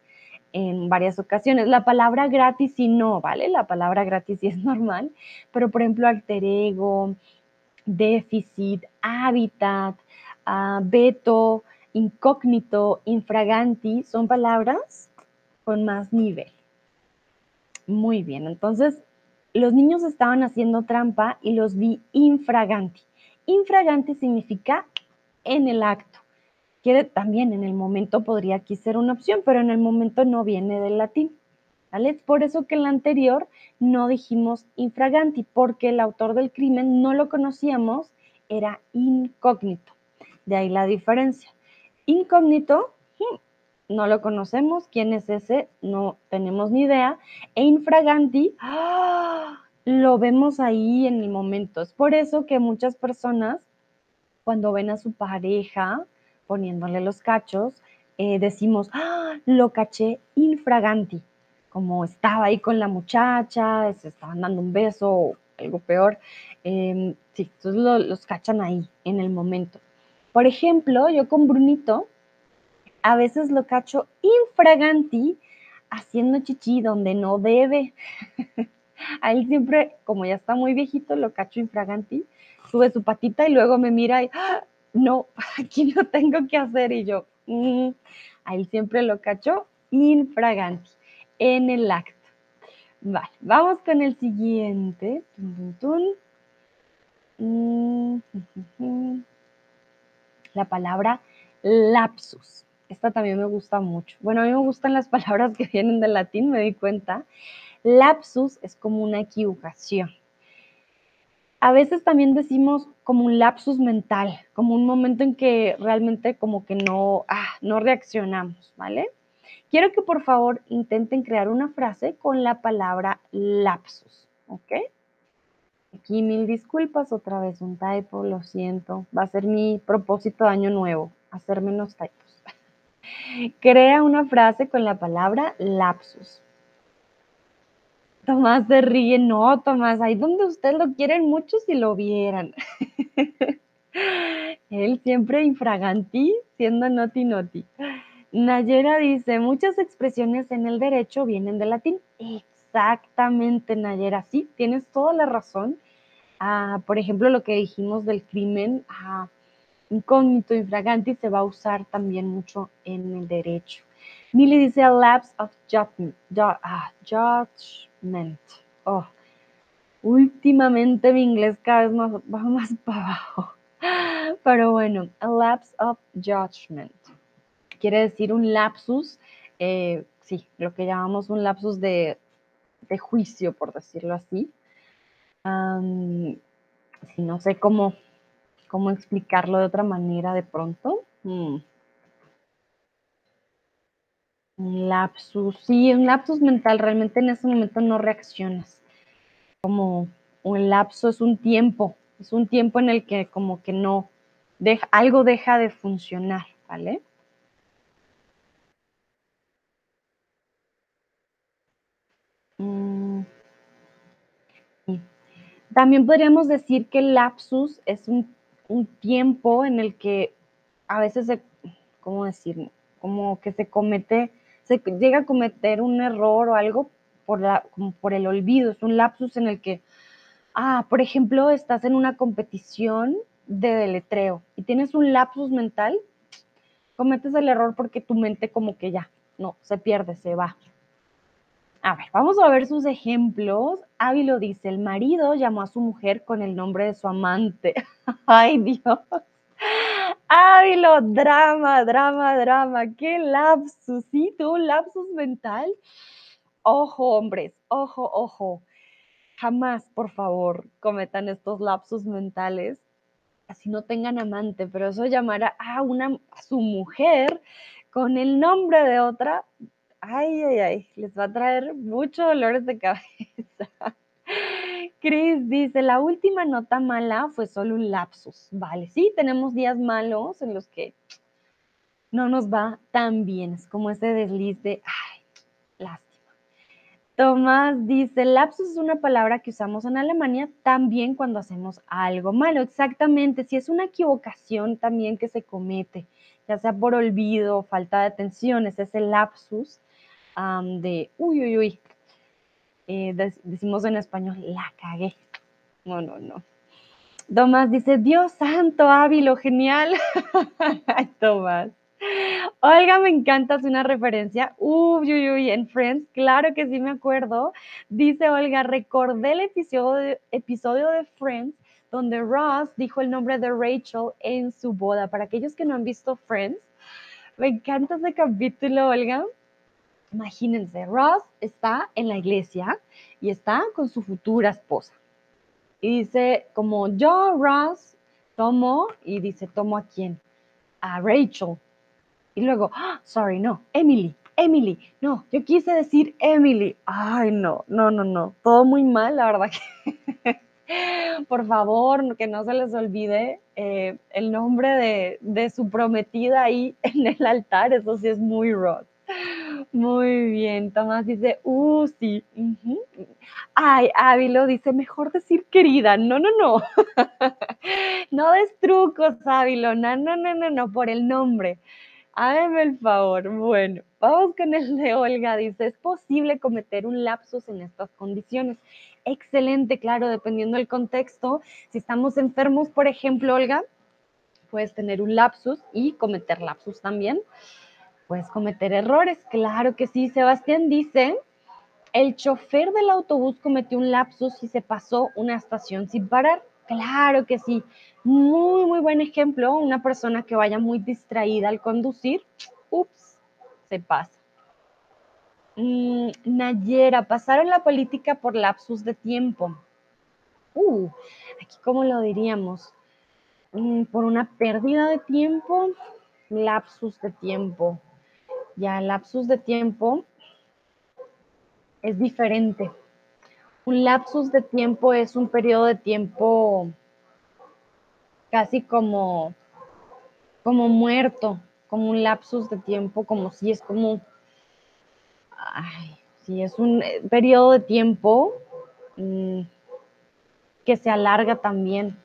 [SPEAKER 1] en varias ocasiones. La palabra gratis sí no, ¿vale? La palabra gratis sí es <laughs> normal, pero por ejemplo alter ego, déficit, hábitat, uh, veto, incógnito, infraganti, son palabras con más nivel. Muy bien, entonces los niños estaban haciendo trampa y los vi infraganti. Infraganti significa en el acto quiere también en el momento podría aquí ser una opción, pero en el momento no viene del latín. Es por eso que en la anterior no dijimos infraganti, porque el autor del crimen no lo conocíamos, era incógnito. De ahí la diferencia. Incógnito, hmm, no lo conocemos, quién es ese, no tenemos ni idea. E infraganti, ¡ah! lo vemos ahí en el momento. Es por eso que muchas personas, cuando ven a su pareja, poniéndole los cachos, eh, decimos, ¡Ah, lo caché infraganti, como estaba ahí con la muchacha, se estaban dando un beso o algo peor. Em, sí, entonces los cachan ahí, en el momento. Por ejemplo, yo con Brunito, a veces lo cacho infraganti haciendo chichi donde no debe. <laughs> a él siempre, como ya está muy viejito, lo cacho infraganti, sube su patita y luego me mira y ¡Ah! No, <laughs> aquí no tengo que hacer. Y yo, mm, ahí siempre lo cacho infraganti, en el acto. Vale, vamos con el siguiente. Mm, <laughs> la palabra lapsus. Esta también me gusta mucho. Bueno, a mí me gustan las <laughs> palabras que vienen del latín, me di cuenta. Lapsus es como una equivocación a veces también decimos como un lapsus mental, como un momento en que realmente como que no, ah, no reaccionamos, ¿vale? Quiero que por favor intenten crear una frase con la palabra lapsus, ¿ok? Aquí mil disculpas, otra vez un typo, lo siento. Va a ser mi propósito de año nuevo, hacer menos typos. <laughs> Crea una frase con la palabra lapsus. Tomás se ríe, no, Tomás, ahí donde ustedes lo quieren mucho si lo vieran. <laughs> Él siempre infraganti, siendo noti noti. Nayera dice, muchas expresiones en el derecho vienen del latín. Exactamente, Nayera. Sí, tienes toda la razón. Ah, por ejemplo, lo que dijimos del crimen ah, incógnito, infraganti, se va a usar también mucho en el derecho. Milly dice a lapse of judgment. Ah, Oh, últimamente mi inglés cada vez más, va más <laughs> para abajo. Pero bueno, a lapse of judgment. Quiere decir un lapsus, eh, sí, lo que llamamos un lapsus de, juicio, por decirlo así. si no sé cómo, cómo explicarlo de otra manera de pronto. Hmm. Un lapsus, sí, un lapsus mental, realmente en ese momento no reaccionas. Como un lapso es un tiempo, es un tiempo en el que como que no, deja, algo deja de funcionar, ¿vale? Mm, También podríamos decir que el lapsus es un, un tiempo en el que a veces ¿cómo decir? Como que se comete se llega a cometer un error o algo por, la, por el olvido, es un lapsus en el que, ah, por ejemplo, estás en una competición de deletreo y tienes un lapsus mental, cometes el error porque tu mente como que ya, no, se pierde, se va. A ver, vamos a ver sus ejemplos. Ávilo dice, el marido llamó a su mujer con el nombre de su amante. <laughs> Ay, Dios. Ávilo, drama, drama, drama, qué lapsus, ¿sí? ¿Tú un lapsus mental? Ojo, hombres, ojo, ojo. Jamás, por favor, cometan estos lapsus mentales. Así no tengan amante, pero eso llamar a, una, a su mujer con el nombre de otra, ay, ay, ay, les va a traer muchos dolores de cabeza. Chris dice, la última nota mala fue solo un lapsus. Vale, sí, tenemos días malos en los que no nos va tan bien. Es como ese desliz de, ay, lástima. Tomás dice, lapsus es una palabra que usamos en Alemania también cuando hacemos algo malo. Exactamente, si es una equivocación también que se comete, ya sea por olvido, falta de atención, es ese lapsus de, uy, uy, uy, eh, decimos en español, la cagué. No, no, no. Tomás dice, Dios santo, Ávilo, genial. <laughs> Tomás. Olga, me encanta, es una referencia. Uy, uy, uy, en Friends, claro que sí me acuerdo. Dice Olga, recordé el episodio de, episodio de Friends donde Ross dijo el nombre de Rachel en su boda. Para aquellos que no han visto Friends, me encanta ese capítulo, Olga. Imagínense, Ross está en la iglesia y está con su futura esposa. Y dice, como yo, Ross, tomo, y dice, ¿tomo a quién? A Rachel. Y luego, ah, sorry, no, Emily, Emily, no, yo quise decir Emily. Ay, no, no, no, no, todo muy mal, la verdad que... <laughs> Por favor, que no se les olvide eh, el nombre de, de su prometida ahí en el altar, eso sí es muy Ross. Muy bien, Tomás dice, uh, sí. Ay, Ávilo dice, mejor decir querida. No, no, no. <laughs> no des trucos, Ávilo. No, no, no, no, no, por el nombre. Hágame el favor. Bueno, vamos con el de Olga. Dice, ¿es posible cometer un lapsus en estas condiciones? Excelente, claro, dependiendo del contexto. Si estamos enfermos, por ejemplo, Olga, puedes tener un lapsus y cometer lapsus también puedes cometer errores. Claro que sí. Sebastián dice, el chofer del autobús cometió un lapsus y se pasó una estación sin parar. Claro que sí. Muy, muy buen ejemplo. Una persona que vaya muy distraída al conducir, ups, se pasa. Mm, Nayera, pasaron la política por lapsus de tiempo. Uh, aquí cómo lo diríamos. Mm, por una pérdida de tiempo, lapsus de tiempo ya el lapsus de tiempo es diferente. Un lapsus de tiempo es un periodo de tiempo casi como, como muerto, como un lapsus de tiempo, como si es como, ay, si es un eh, periodo de tiempo mm, que se alarga también.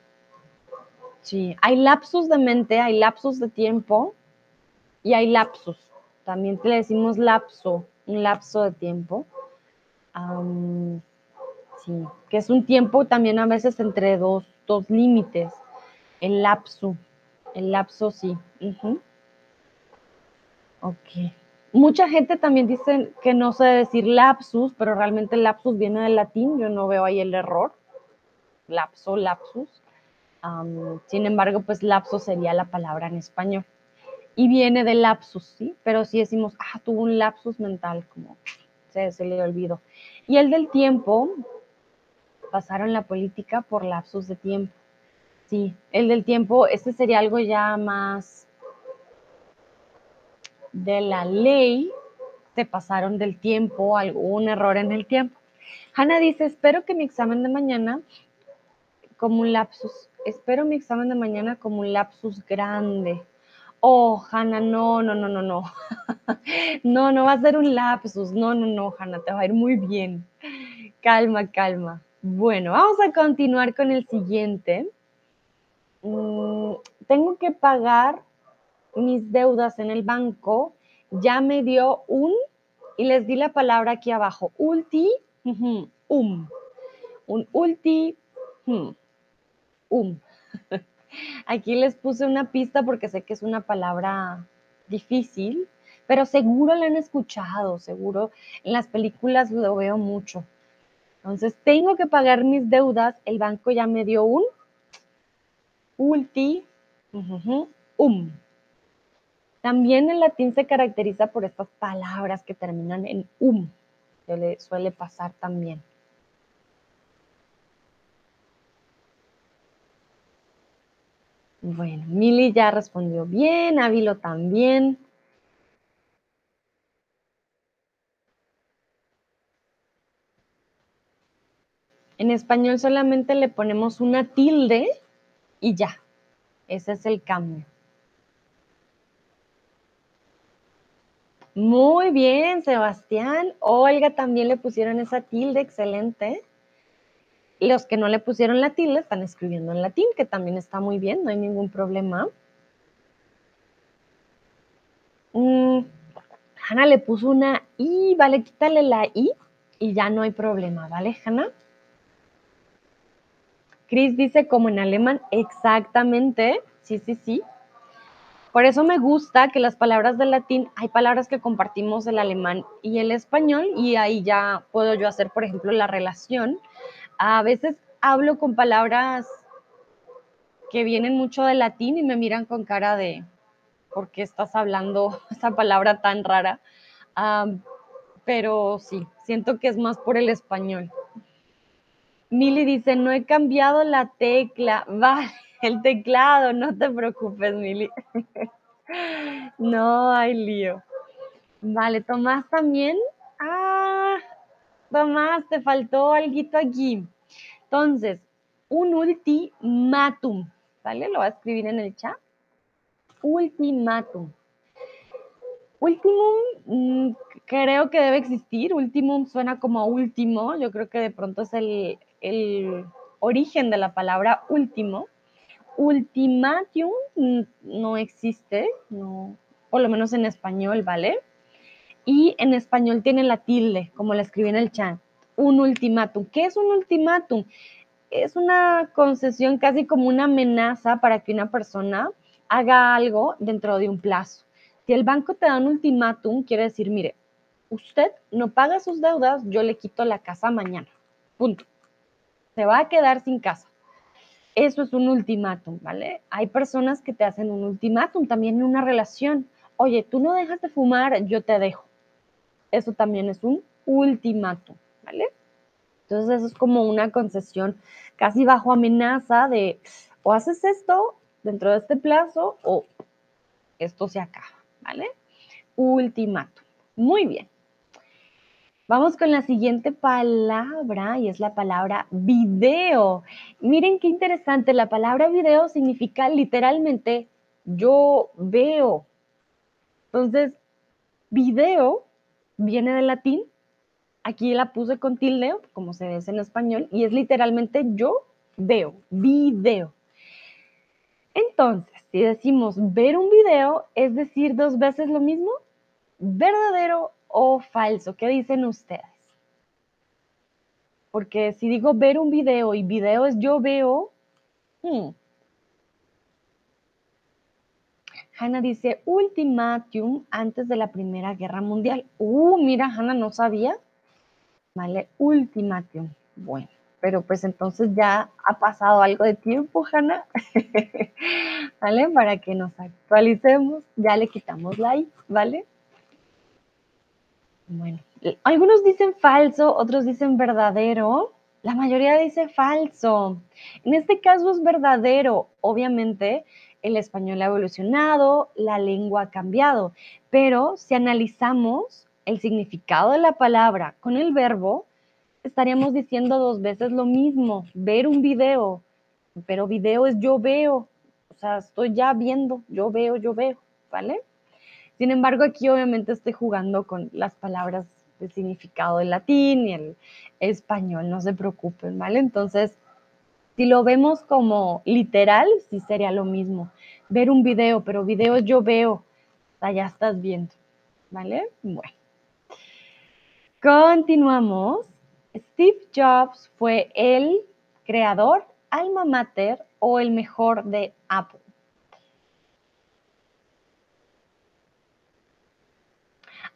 [SPEAKER 1] Sí, hay lapsus de mente, hay lapsus de tiempo y hay lapsus también le decimos lapso, un lapso de tiempo. sí, que es un tiempo también a veces entre dos, dos límites. El lapso, el lapso sí. Ok. Mucha gente también dice que no sé decir lapsus, pero realmente lapsus viene del latín, yo no veo ahí el error. Lapso, lapsus. sin embargo, pues lapso sería la palabra en español. Y viene de lapsus, ¿sí? Pero si decimos, ah, tuvo un lapsus mental, como se, se le olvidó. Y el del tiempo, pasaron la política por lapsus de tiempo. Sí, el del tiempo, este sería algo ya más de la ley, se pasaron del tiempo, algún error en el tiempo. Hanna dice, espero que mi examen de mañana como un lapsus, espero mi examen de mañana como un lapsus grande. Oh, Hanna, no, no, no, no, no. <laughs> no, no va a ser un lapsus. No, no, no, Hanna, te va a ir muy bien. Calma, calma. Bueno, vamos a continuar con el siguiente. Mm, tengo que pagar mis deudas en el banco, ya me dio un, y les di la palabra aquí abajo, ulti, um, un ulti, um. Aquí les puse una pista porque sé que es una palabra difícil, pero seguro la han escuchado, seguro en las películas lo veo mucho. Entonces, tengo que pagar mis deudas, el banco ya me dio un ulti, um. También el latín se caracteriza por estas palabras que terminan en um, que le suele pasar también. Bueno, Mili ya respondió bien, Ávilo también. En español solamente le ponemos una tilde y ya. Ese es el cambio. Muy bien, Sebastián. Olga también le pusieron esa tilde, excelente. Los que no le pusieron la tilde están escribiendo en latín, que también está muy bien, no hay ningún problema. Mm, Hanna le puso una I, vale, quítale la I y ya no hay problema, ¿vale, Hanna? Chris dice como en alemán, exactamente, sí, sí, sí. Por eso me gusta que las palabras del latín, hay palabras que compartimos el alemán y el español y ahí ya puedo yo hacer, por ejemplo, la relación. A veces hablo con palabras que vienen mucho del latín y me miran con cara de, ¿por qué estás hablando <laughs> esa palabra tan rara? pero sí, siento que es más por el español. Mili dice, no he cambiado la tecla. <laughs> Vale, el teclado, no te preocupes, Mili. <laughs> no hay lío. Vale, Tomás también. Ah, Tomás, te faltó algo aquí. Entonces, un ultimátum, ¿vale? Lo voy a escribir en el chat. Ultimátum. Ultimum mm, creo que debe existir. Ultimum suena como último. Yo creo que de pronto es el, origen de la palabra último. Ultimatium no existe, no, por lo menos en español, ¿vale? Y en español tiene la tilde, como la escribí en el chat. Un ultimátum. ¿Qué es un ultimátum? Es una concesión casi como una amenaza para que una persona haga algo dentro de un plazo. Si el banco te da un ultimátum, quiere decir, mire, usted no paga sus deudas, yo le quito la casa mañana. Punto se va a quedar sin casa. Eso es un ultimátum, ¿vale? Hay personas que te hacen un ultimátum también en una relación. Oye, tú no dejas de fumar, yo te dejo. Eso también es un ultimátum, ¿vale? Entonces eso es como una concesión casi bajo amenaza de o haces esto dentro de este plazo o esto se acaba, ¿vale? Ultimátum. Muy bien. Vamos con la siguiente palabra y es la palabra video. Miren qué interesante, la palabra video significa literalmente yo veo. Entonces, video viene del latín. Aquí la puse con tilde, como se dice en español, y es literalmente yo veo, video. Entonces, si decimos ver un video, es decir dos veces lo mismo, verdadero o falso? ¿Qué dicen ustedes? Porque si digo ver un video y video es yo veo, hmm. Hanna dice ultimatum antes de la Primera Guerra Mundial. Uh, mira, Hanna no sabía. Vale, ultimatum. Bueno, pero pues entonces ya ha pasado algo de tiempo, Hanna. <laughs> ¿Vale? Para que nos actualicemos, ya le quitamos like, ¿vale? Bueno, algunos dicen falso, otros dicen verdadero. La mayoría dice falso. En este caso es verdadero. Obviamente, el español ha evolucionado, la lengua ha cambiado, pero si analizamos el significado de la palabra con el verbo, estaríamos diciendo dos veces lo mismo, ver un video, pero video es yo veo, o sea, estoy ya viendo, yo veo, yo veo, ¿vale? Sin embargo, aquí obviamente estoy jugando con las palabras de significado del latín y el español, no se preocupen, ¿vale? Entonces, si lo vemos como literal, sí sería lo mismo. Ver un video, pero video yo veo, ya estás viendo, ¿vale? Bueno. Continuamos. Steve Jobs fue el creador, alma mater o el mejor de Apple.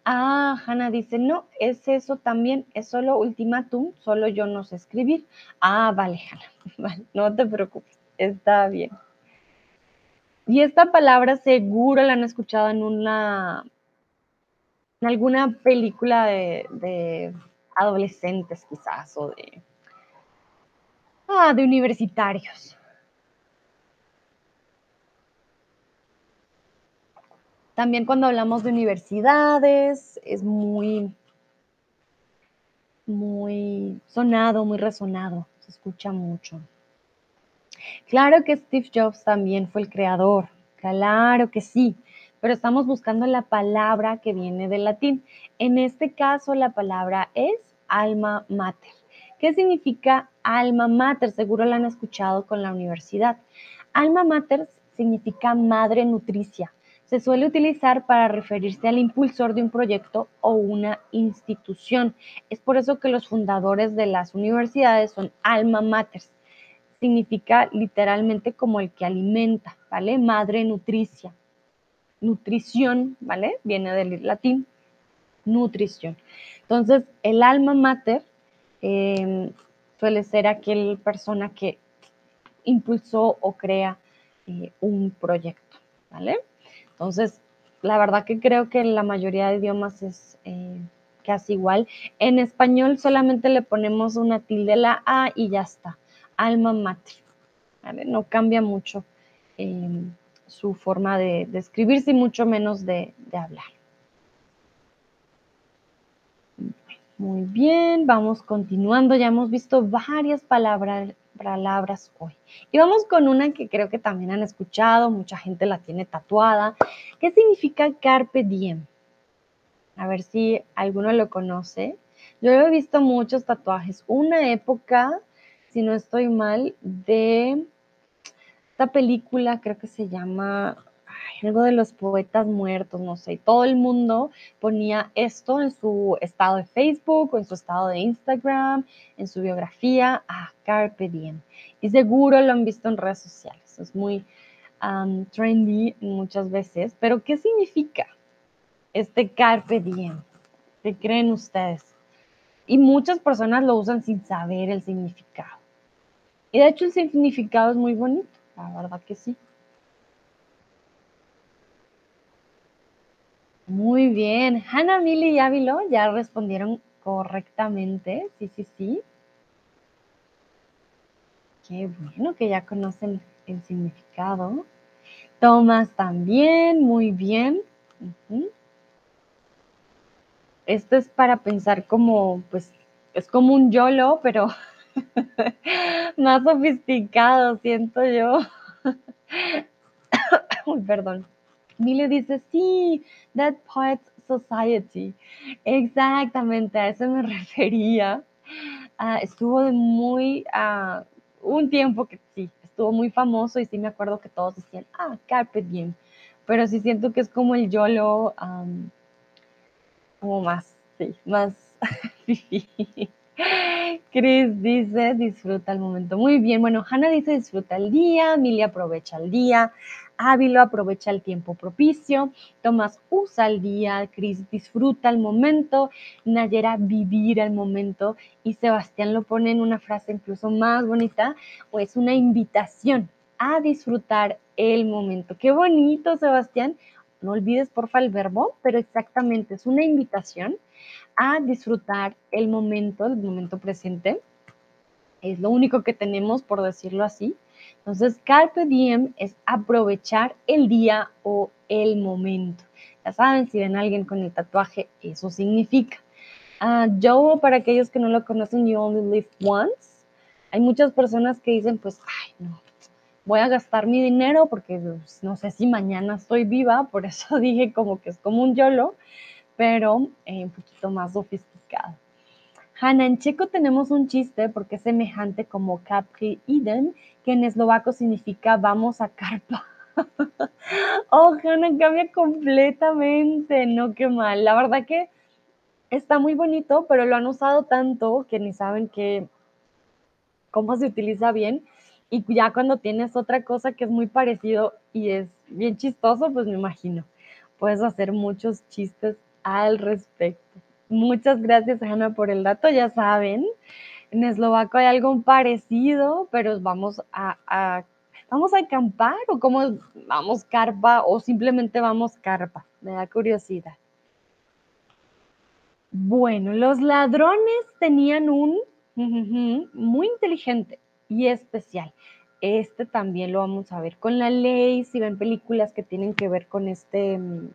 [SPEAKER 1] Ah, Hannah dice, no, es eso también, es solo ultimátum, solo yo no sé escribir. Ah, vale, Hannah, <laughs> no te preocupes, está bien. Y esta palabra seguro la han escuchado en una, en alguna película de, de adolescentes quizás, o de, ah, de universitarios. También cuando hablamos de universidades es muy, muy sonado, muy resonado, se escucha mucho. Claro que Steve Jobs también fue el creador, claro que sí, pero estamos buscando la palabra que viene del latín. En este caso la palabra es alma mater. ¿Qué significa alma mater? Seguro la han escuchado con la universidad. Alma mater significa madre nutricia se suele utilizar para referirse al impulsor de un proyecto o una institución. Es por eso que los fundadores de las universidades son alma mater. Significa literalmente como el que alimenta, ¿vale? Madre nutricia. Nutrición, ¿vale? Viene del latín, nutrición. Entonces, el alma mater em, suele ser aquel persona que impulsó o crea eh, un proyecto, ¿vale? Entonces, la verdad que creo que la mayoría de idiomas es eh, casi igual. En español solamente le ponemos una tilde la A y ya está. Alma mater. No cambia mucho em, su forma de, escribirse y mucho menos de hablar. Muy bien, vamos continuando. Ya hemos visto varias palabras, palabras hoy. Y vamos con una que creo que también han escuchado, mucha gente la tiene tatuada. ¿Qué significa carpe diem? A ver si alguno lo conoce. Yo he visto muchos tatuajes. Una época, si no estoy mal, de esta película, creo que se llama algo de los poetas muertos, no sé, todo el mundo ponía esto en su estado de Facebook o en su estado de Instagram, en su biografía, ah, Carpe Diem. Y seguro lo han visto en redes sociales, es muy trendy muchas veces, pero ¿qué significa este Carpe Diem? ¿Qué creen ustedes? Y muchas personas lo usan sin saber el significado. Y de hecho el significado es muy bonito, la verdad que sí. Muy bien. Hannah, Milly y Ávilo ya respondieron correctamente. Sí, sí, sí. Qué bueno que ya conocen el significado. Tomás también, muy bien. Esto es para pensar como, pues, es como un YOLO, pero <laughs> más sofisticado, siento yo. <coughs> Uy, perdón. Mile dice, sí, That Poets Society. Exactamente, a eso me <laughs> refería. Ah, estuvo de muy, uh, un tiempo que sí, estuvo muy famoso y sí me acuerdo que todos decían, ah, Carpe Diem. Pero sí siento que es como el YOLO, um, como más, sí, más <laughs> Chris dice, disfruta el momento. Muy bien. Bueno, Hannah dice, disfruta el día. Milly aprovecha el día. Ávilo aprovecha el tiempo propicio. Tomás usa el día. Chris disfruta el momento. Nayera vivir el momento. Y Sebastián lo pone en una frase incluso más bonita. O es una invitación a disfrutar el momento. Qué bonito, Sebastián. No olvides, porfa, el verbo, pero exactamente es una invitación a disfrutar el momento, el momento presente. Es lo único que tenemos, por decirlo así. Entonces, carpe diem es aprovechar el día o el momento. Ya saben, si ven a alguien con el tatuaje, eso significa. Uh, yo, para aquellos que no lo conocen, you only live once. Hay muchas personas que dicen, pues, ay, no, voy a gastar mi dinero porque pues, no sé si mañana estoy viva, por eso <laughs> dije como que es como un YOLO pero eh, un poquito más sofisticado. Hanna, en checo tenemos un chiste porque es semejante como Capri Iden, que en eslovaco significa vamos a carpa. <laughs> oh, Hanna, cambia completamente, no qué mal. La verdad que está muy bonito, pero lo han usado tanto que ni saben que, cómo se utiliza bien. Y ya cuando tienes otra cosa que es muy parecido y es bien chistoso, pues me imagino, puedes hacer muchos chistes al respecto. Muchas gracias, Ana, por el dato. Ya saben, en eslovaco hay algo parecido, pero vamos a, vamos a acampar o cómo vamos carpa o simplemente vamos carpa. Me da curiosidad. Bueno, los ladrones tenían un muy inteligente y especial. Este también lo vamos a ver con la ley, si ven películas que tienen que ver con este mm,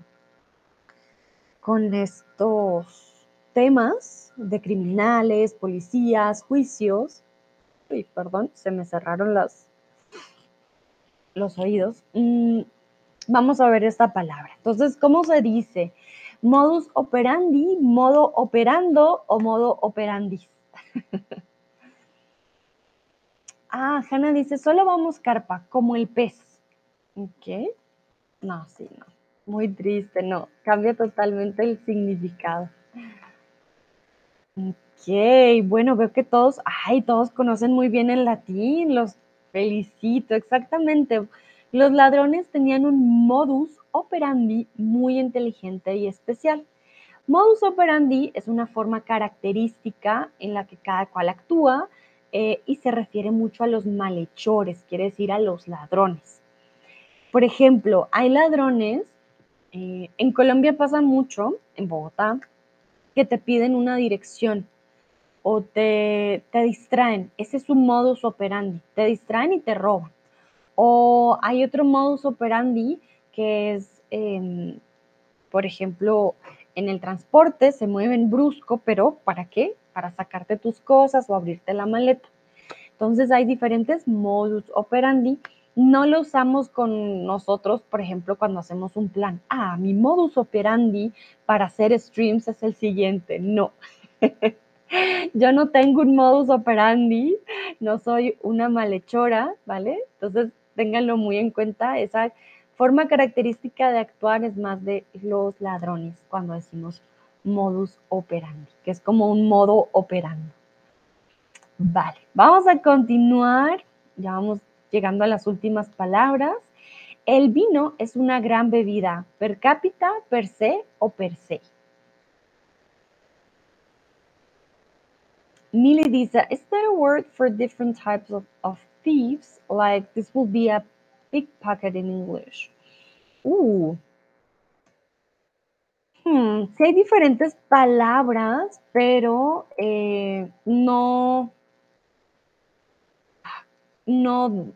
[SPEAKER 1] con estos temas de criminales, policías, juicios. Uy, perdón, se me cerraron las, los oídos. Mm, vamos a ver esta palabra. Entonces, ¿cómo se dice? Modus operandi, modo operando o modo operandis. <laughs> ah, Hanna dice, solo vamos carpa, como el pez. ¿Ok? No, sí, no. Muy triste, no, cambia totalmente el significado. Ok, bueno, veo que todos, ay, todos conocen muy bien el latín, los felicito, exactamente. Los ladrones tenían un modus operandi muy inteligente y especial. Modus operandi es una forma característica en la que cada cual actúa eh, y se refiere mucho a los malhechores, quiere decir a los ladrones. Por ejemplo, hay ladrones eh, en Colombia pasa mucho, en Bogotá, que te piden una dirección o te, distraen. Ese es un modus operandi. Te distraen y te roban. O hay otro modus operandi que es, em, por ejemplo, en el transporte se mueven brusco, pero ¿para qué? Para sacarte tus cosas o abrirte la maleta. Entonces hay diferentes modus operandi no lo usamos con nosotros, por ejemplo, cuando hacemos un plan. Ah, mi modus operandi para hacer streams es el siguiente. No. <laughs> Yo no tengo un modus operandi, no soy una malhechora, ¿vale? Entonces, ténganlo muy en cuenta. Esa forma característica de actuar es más de los ladrones cuando decimos modus operandi, que es como un modo operando. Vale, vamos a continuar. Ya vamos llegando a las últimas palabras. El vino es una gran bebida, per cápita, per se o per se. Millie dice, is there a word for different types of, thieves? Like this will be a pickpocket in English. Hmm, sí hay diferentes palabras, pero eh, no, no,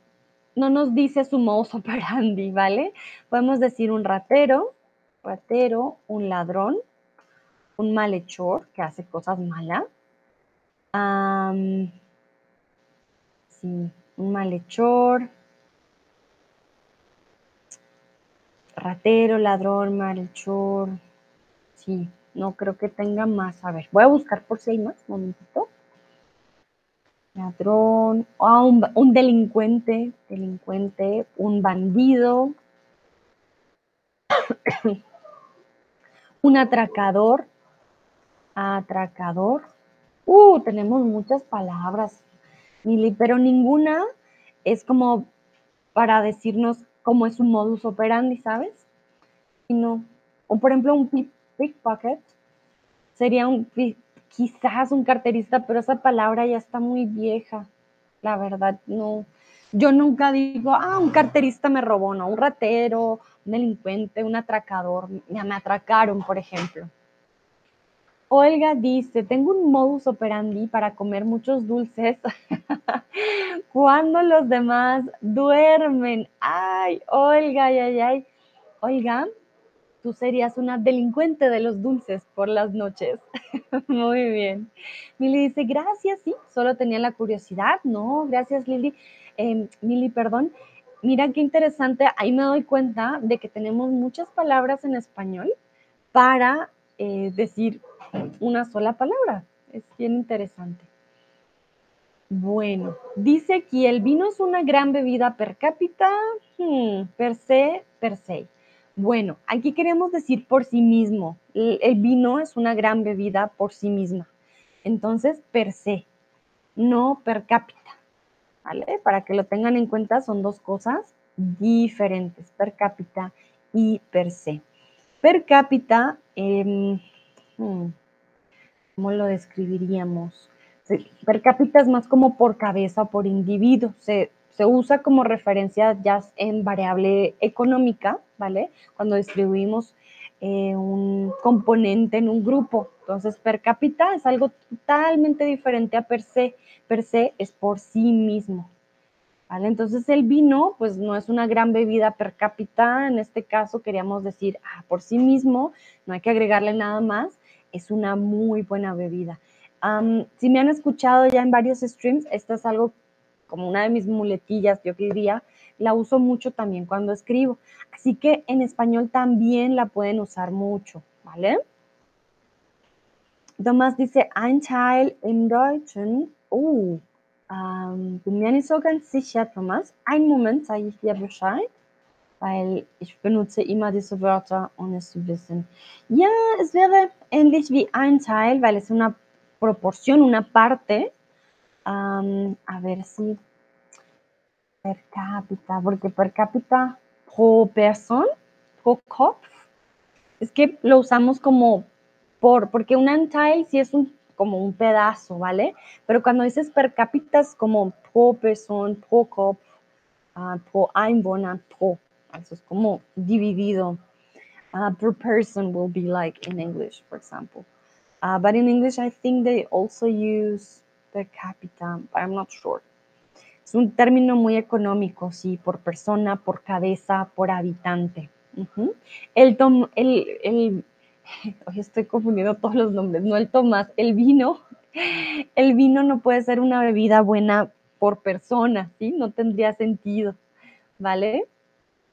[SPEAKER 1] no nos dice su modus operandi, ¿vale? Podemos decir un ratero, ratero, un ladrón, un malhechor que hace cosas malas. sí, un malhechor, ratero, ladrón, malhechor. Sí, no creo que tenga más. A ver, voy a buscar por si hay más, momentito. Ladrón, ah, un, delincuente, delincuente, un bandido, <coughs> un atracador, atracador, Uh, tenemos muchas palabras, Mili, pero ninguna es como para decirnos cómo es un modus operandi, ¿sabes? Y no. O por ejemplo, un pickpocket sería un quizás un carterista, pero esa palabra ya está muy vieja. La verdad, no. Yo nunca digo, ah, un carterista me robó, no, un ratero, un delincuente, un atracador, me, me atracaron, por ejemplo. Olga dice, tengo un modus operandi para comer muchos dulces <laughs> cuando los demás duermen. Ay, Olga, ay, ay, ay. Olga, tú serías una delincuente de los dulces por las noches. <laughs> Muy bien. Mili dice, gracias, sí, solo tenía la curiosidad. No, gracias, Lili. Eh, Mili, perdón. Mira qué interesante, ahí me doy cuenta de que tenemos muchas palabras en español para eh, decir una sola palabra. Es bien interesante. Bueno, dice aquí, el vino es una gran bebida per cápita, hmm, per se, per se. Bueno, aquí queremos decir por sí mismo. El, vino es una gran bebida por sí misma. Entonces, per se, no per cápita. ¿Vale? Para que lo tengan en cuenta, son dos cosas diferentes, per cápita y per se. Per cápita, eh, hmm, ¿cómo lo describiríamos? Per cápita es más como por cabeza, por individuo. Se, se usa como referencia ya en variable económica, ¿vale? Cuando distribuimos eh, un componente en un grupo. Entonces, per cápita es algo totalmente diferente a per se. Per se es por sí mismo. ¿Vale? Entonces, el vino, pues no es una gran bebida per cápita. En este caso, queríamos decir, ah, por sí mismo, no hay que agregarle nada más. Es una muy buena bebida. Um, si me han escuchado ya en varios streams, esta es algo como una de mis muletillas, yo diría, la uso mucho también cuando escribo. Así que en español también la pueden usar mucho, ¿vale? Thomas dice, ein Teil im Deutschen. Oh, ähm, bin mir nicht so ganz sicher, Thomas. Einen Moment, sage ich dir Bescheid, weil ich benutze immer diese Wörter, ohne zu wissen. Ja, es wäre ähnlich wie ein Teil, weil es una proporción, una parte. Um, a ver si per cápita, porque per cápita, pro person, pro Kopf, es que lo usamos como por, porque un Anteil sí es un, como un pedazo, ¿vale? Pero cuando dices per cápita es como pro person, pro Kopf, uh, pro Einwohner, pro. Eso es como dividido. Uh, per person will be like in English, for example. Uh, but in English, I think they also use per cápita, but I'm not sure. Es un término muy económico, sí, por persona, por cabeza, por habitante. El, tom, el, el, <laughs> hoy estoy confundiendo todos los nombres, no el Tomás, el vino. El vino no puede ser una bebida buena por persona, ¿sí? No tendría sentido, ¿vale?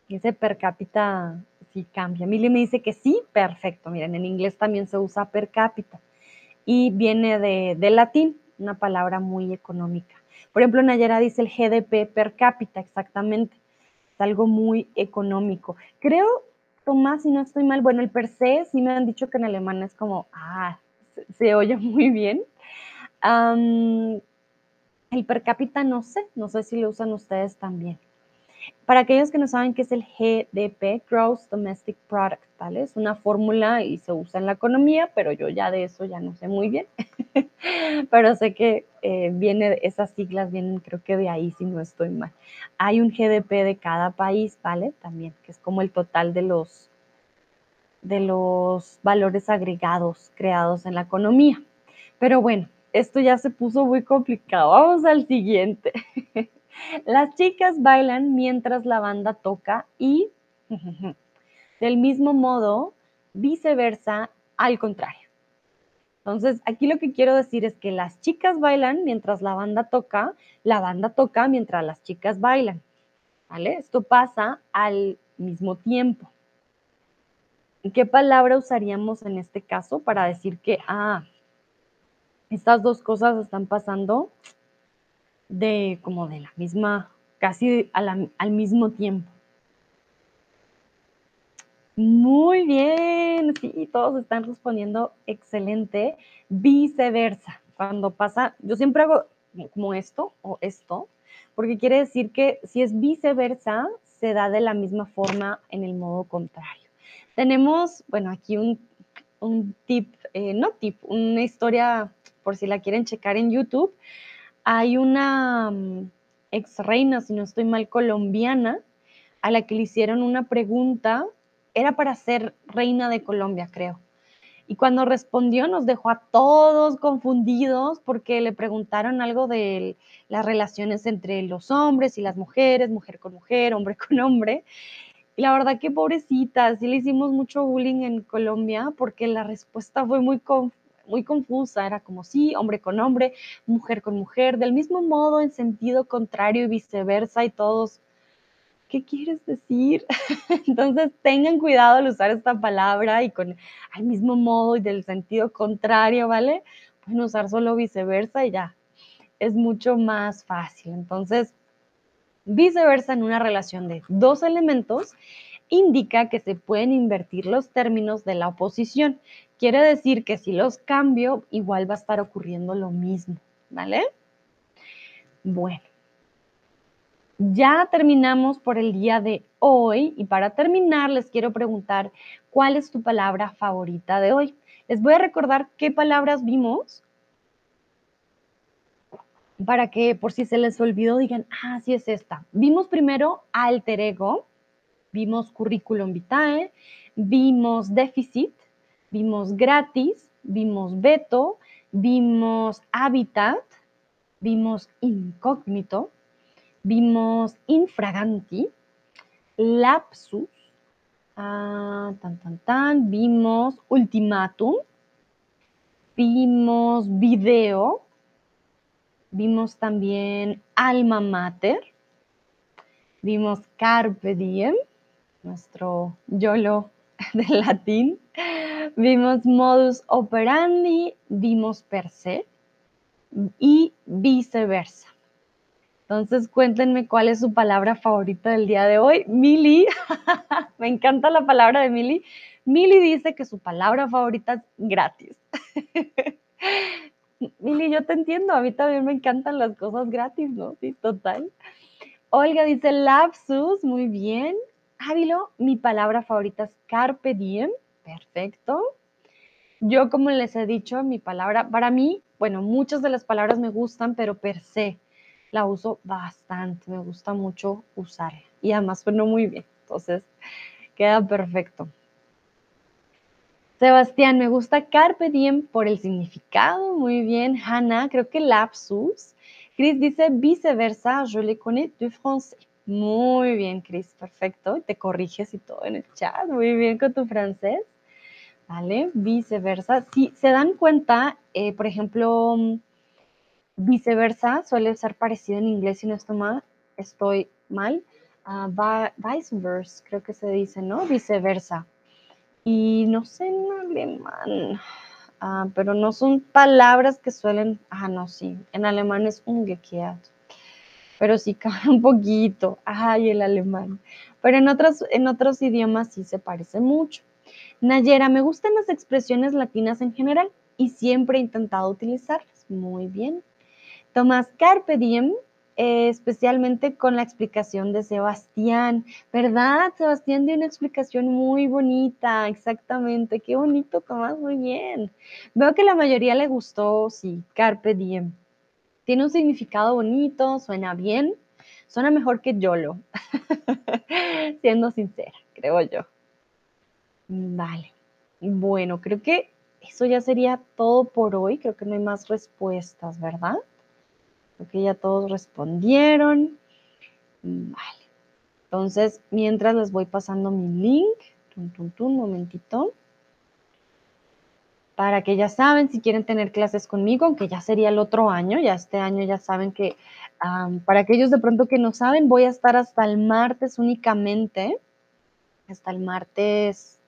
[SPEAKER 1] Ese per cápita sí cambia. Mili me dice que sí, perfecto. Miren, en inglés también se usa per cápita y viene de, de latín, una palabra muy económica. Por ejemplo, Nayara dice el GDP per cápita, exactamente. Es algo muy económico. Creo, Tomás, si no estoy mal, bueno, el per se, sí me han dicho que en alemán es como, ah, se, se oye <laughs> muy bien. Um, el per cápita no sé, no sé si lo usan ustedes también. Para aquellos que no saben qué es el GDP, Gross Domestic Product, ¿vale? Es una fórmula y se usa en la economía, pero yo ya de eso ya no sé muy bien. <laughs> pero sé que eh, esas siglas vienen creo que de ahí, si no estoy mal. Hay un GDP de cada país, ¿vale? También, que es como el total de los, de los valores agregados creados en la economía. Pero bueno, esto ya se puso muy complicado. Vamos al siguiente. <laughs> Las chicas bailan mientras la banda toca y <laughs> del mismo modo, viceversa, al contrario. Entonces, aquí lo que quiero decir es que las chicas bailan mientras la banda toca, la banda toca mientras las chicas bailan. ¿Vale? Esto pasa al mismo tiempo. ¿Y qué palabra usaríamos en este caso para decir que, ah, estas dos cosas están pasando de como de la misma, casi al mismo tiempo. Muy bien, sí, todos están respondiendo excelente. Viceversa, cuando pasa, yo siempre hago como esto o esto, porque quiere decir que si es viceversa, se da de la misma forma en el modo contrario. Tenemos, bueno, aquí un, un tip, eh, no tip, una historia, por si la quieren checar en YouTube. Hay una mm, ex reina, si no estoy mal, colombiana, a la que le hicieron una pregunta, era para ser reina de Colombia, creo. Y cuando respondió nos dejó a todos confundidos porque le preguntaron algo de las relaciones entre los hombres y las mujeres, mujer con mujer, hombre con hombre. Y la verdad que pobrecita, sí le hicimos mucho bullying en Colombia porque la respuesta fue muy, muy confusa. Era como sí, hombre con hombre, mujer con mujer, del mismo modo en sentido contrario y viceversa y todos ¿qué quieres decir? <laughs> Entonces tengan cuidado al usar esta palabra y con al mismo modo y del sentido contrario, ¿vale? Pueden usar solo viceversa y ya. Es mucho más fácil. Entonces, viceversa en una relación de dos elementos indica que se pueden invertir los términos de la oposición. Quiere decir que si los cambio, igual va a estar ocurriendo lo mismo, ¿vale? Bueno, ya terminamos por el día de hoy y para terminar les quiero preguntar cuál es tu palabra favorita de hoy. Les voy a recordar qué palabras vimos para que por si se les olvidó digan, ah, sí es esta. Vimos primero alter ego, vimos currículum vitae, vimos déficit, vimos gratis, vimos veto, vimos hábitat, vimos incógnito, vimos infraganti, lapsus, ah, tan, tan, tan, vimos ultimatum, vimos video, vimos también alma mater, vimos carpe diem, nuestro YOLO <laughs> del latín, vimos modus operandi, vimos per se y viceversa. Entonces, cuéntenme cuál es su palabra favorita del día de hoy. Mili, <laughs> me encanta la palabra de Mili. Mili dice que su palabra favorita es gratis. <laughs> Mili, yo te entiendo, a mí también me encantan las cosas gratis, ¿no? Sí, total. Olga dice lapsus, muy bien. Ávilo, mi palabra favorita es carpe diem, perfecto. Yo, como les he dicho, mi palabra, para mí, bueno, muchas de las palabras me gustan, pero per se, la uso bastante, me gusta mucho usarla y además suena muy bien, entonces queda perfecto. Sebastián, me gusta Carpe Diem por el significado, muy bien. Hanna, creo que lapsus. Chris dice viceversa, je le connais de français. Muy bien, Chris, perfecto. Te corriges y todo en el chat, muy bien con tu francés. Vale, viceversa. Si se dan cuenta, eh, por ejemplo, Viceversa suele ser parecido en inglés, si no estoy mal, estoy mal. Uh, vice versa, creo que se dice, ¿no? Viceversa. Y no sé en alemán, ah, pero no son palabras que suelen. Ah, no, sí. En alemán es umgekehrt. Pero sí cabe un poquito. Ay, el alemán. Pero en otros, en otros idiomas sí se parece mucho. Nayera, me gustan las expresiones latinas en general y siempre he intentado utilizarlas. Muy bien. Tomás Carpe Diem, eh, especialmente con la explicación de Sebastián, ¿verdad? Sebastián dio una explicación muy bonita, exactamente. Qué bonito, Tomás, muy bien. Veo que la mayoría le gustó, sí, Carpe Diem. Tiene un significado bonito, suena bien, suena mejor que YOLO, <laughs> siendo sincera, creo yo. Vale. Bueno, creo que eso ya sería todo por hoy. Creo que no hay más respuestas, ¿verdad? Ok, ya todos respondieron. Vale. Entonces, mientras les voy pasando mi link, un momentito, para que ya saben si quieren tener clases conmigo, aunque ya sería el otro año, ya este año ya saben que, para aquellos de pronto que no saben, voy a estar hasta el martes únicamente, hasta el martes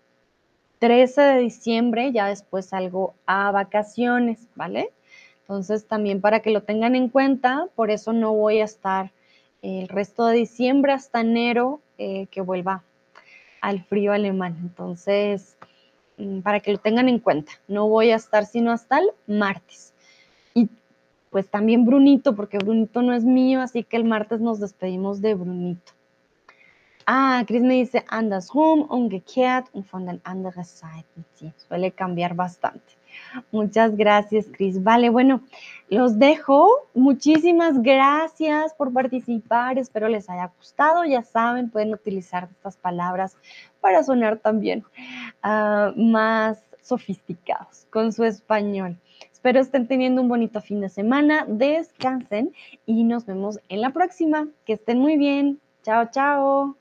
[SPEAKER 1] 13 de diciembre, ya después salgo a vacaciones, ¿vale? Entonces, también para que lo tengan en cuenta, por eso no voy a estar el resto de diciembre hasta enero eh, que vuelva al frío alemán. Entonces, mm, para que lo tengan en cuenta, no voy a estar sino hasta el martes. Y pues también Brunito, porque Brunito no es mío, así que el martes nos despedimos de Brunito. Ah, Chris me dice, andersrum, umgekehrt und von den anderen Seiten. Sí, suele cambiar bastante. Muchas gracias, Chris. Vale, bueno, los dejo. Muchísimas gracias por participar. Espero les haya gustado. Ya saben, pueden utilizar estas palabras para sonar también ah, más sofisticados con su español. Espero estén teniendo un bonito fin de semana. Descansen y nos vemos en la próxima. Que estén muy bien. Chao, chao.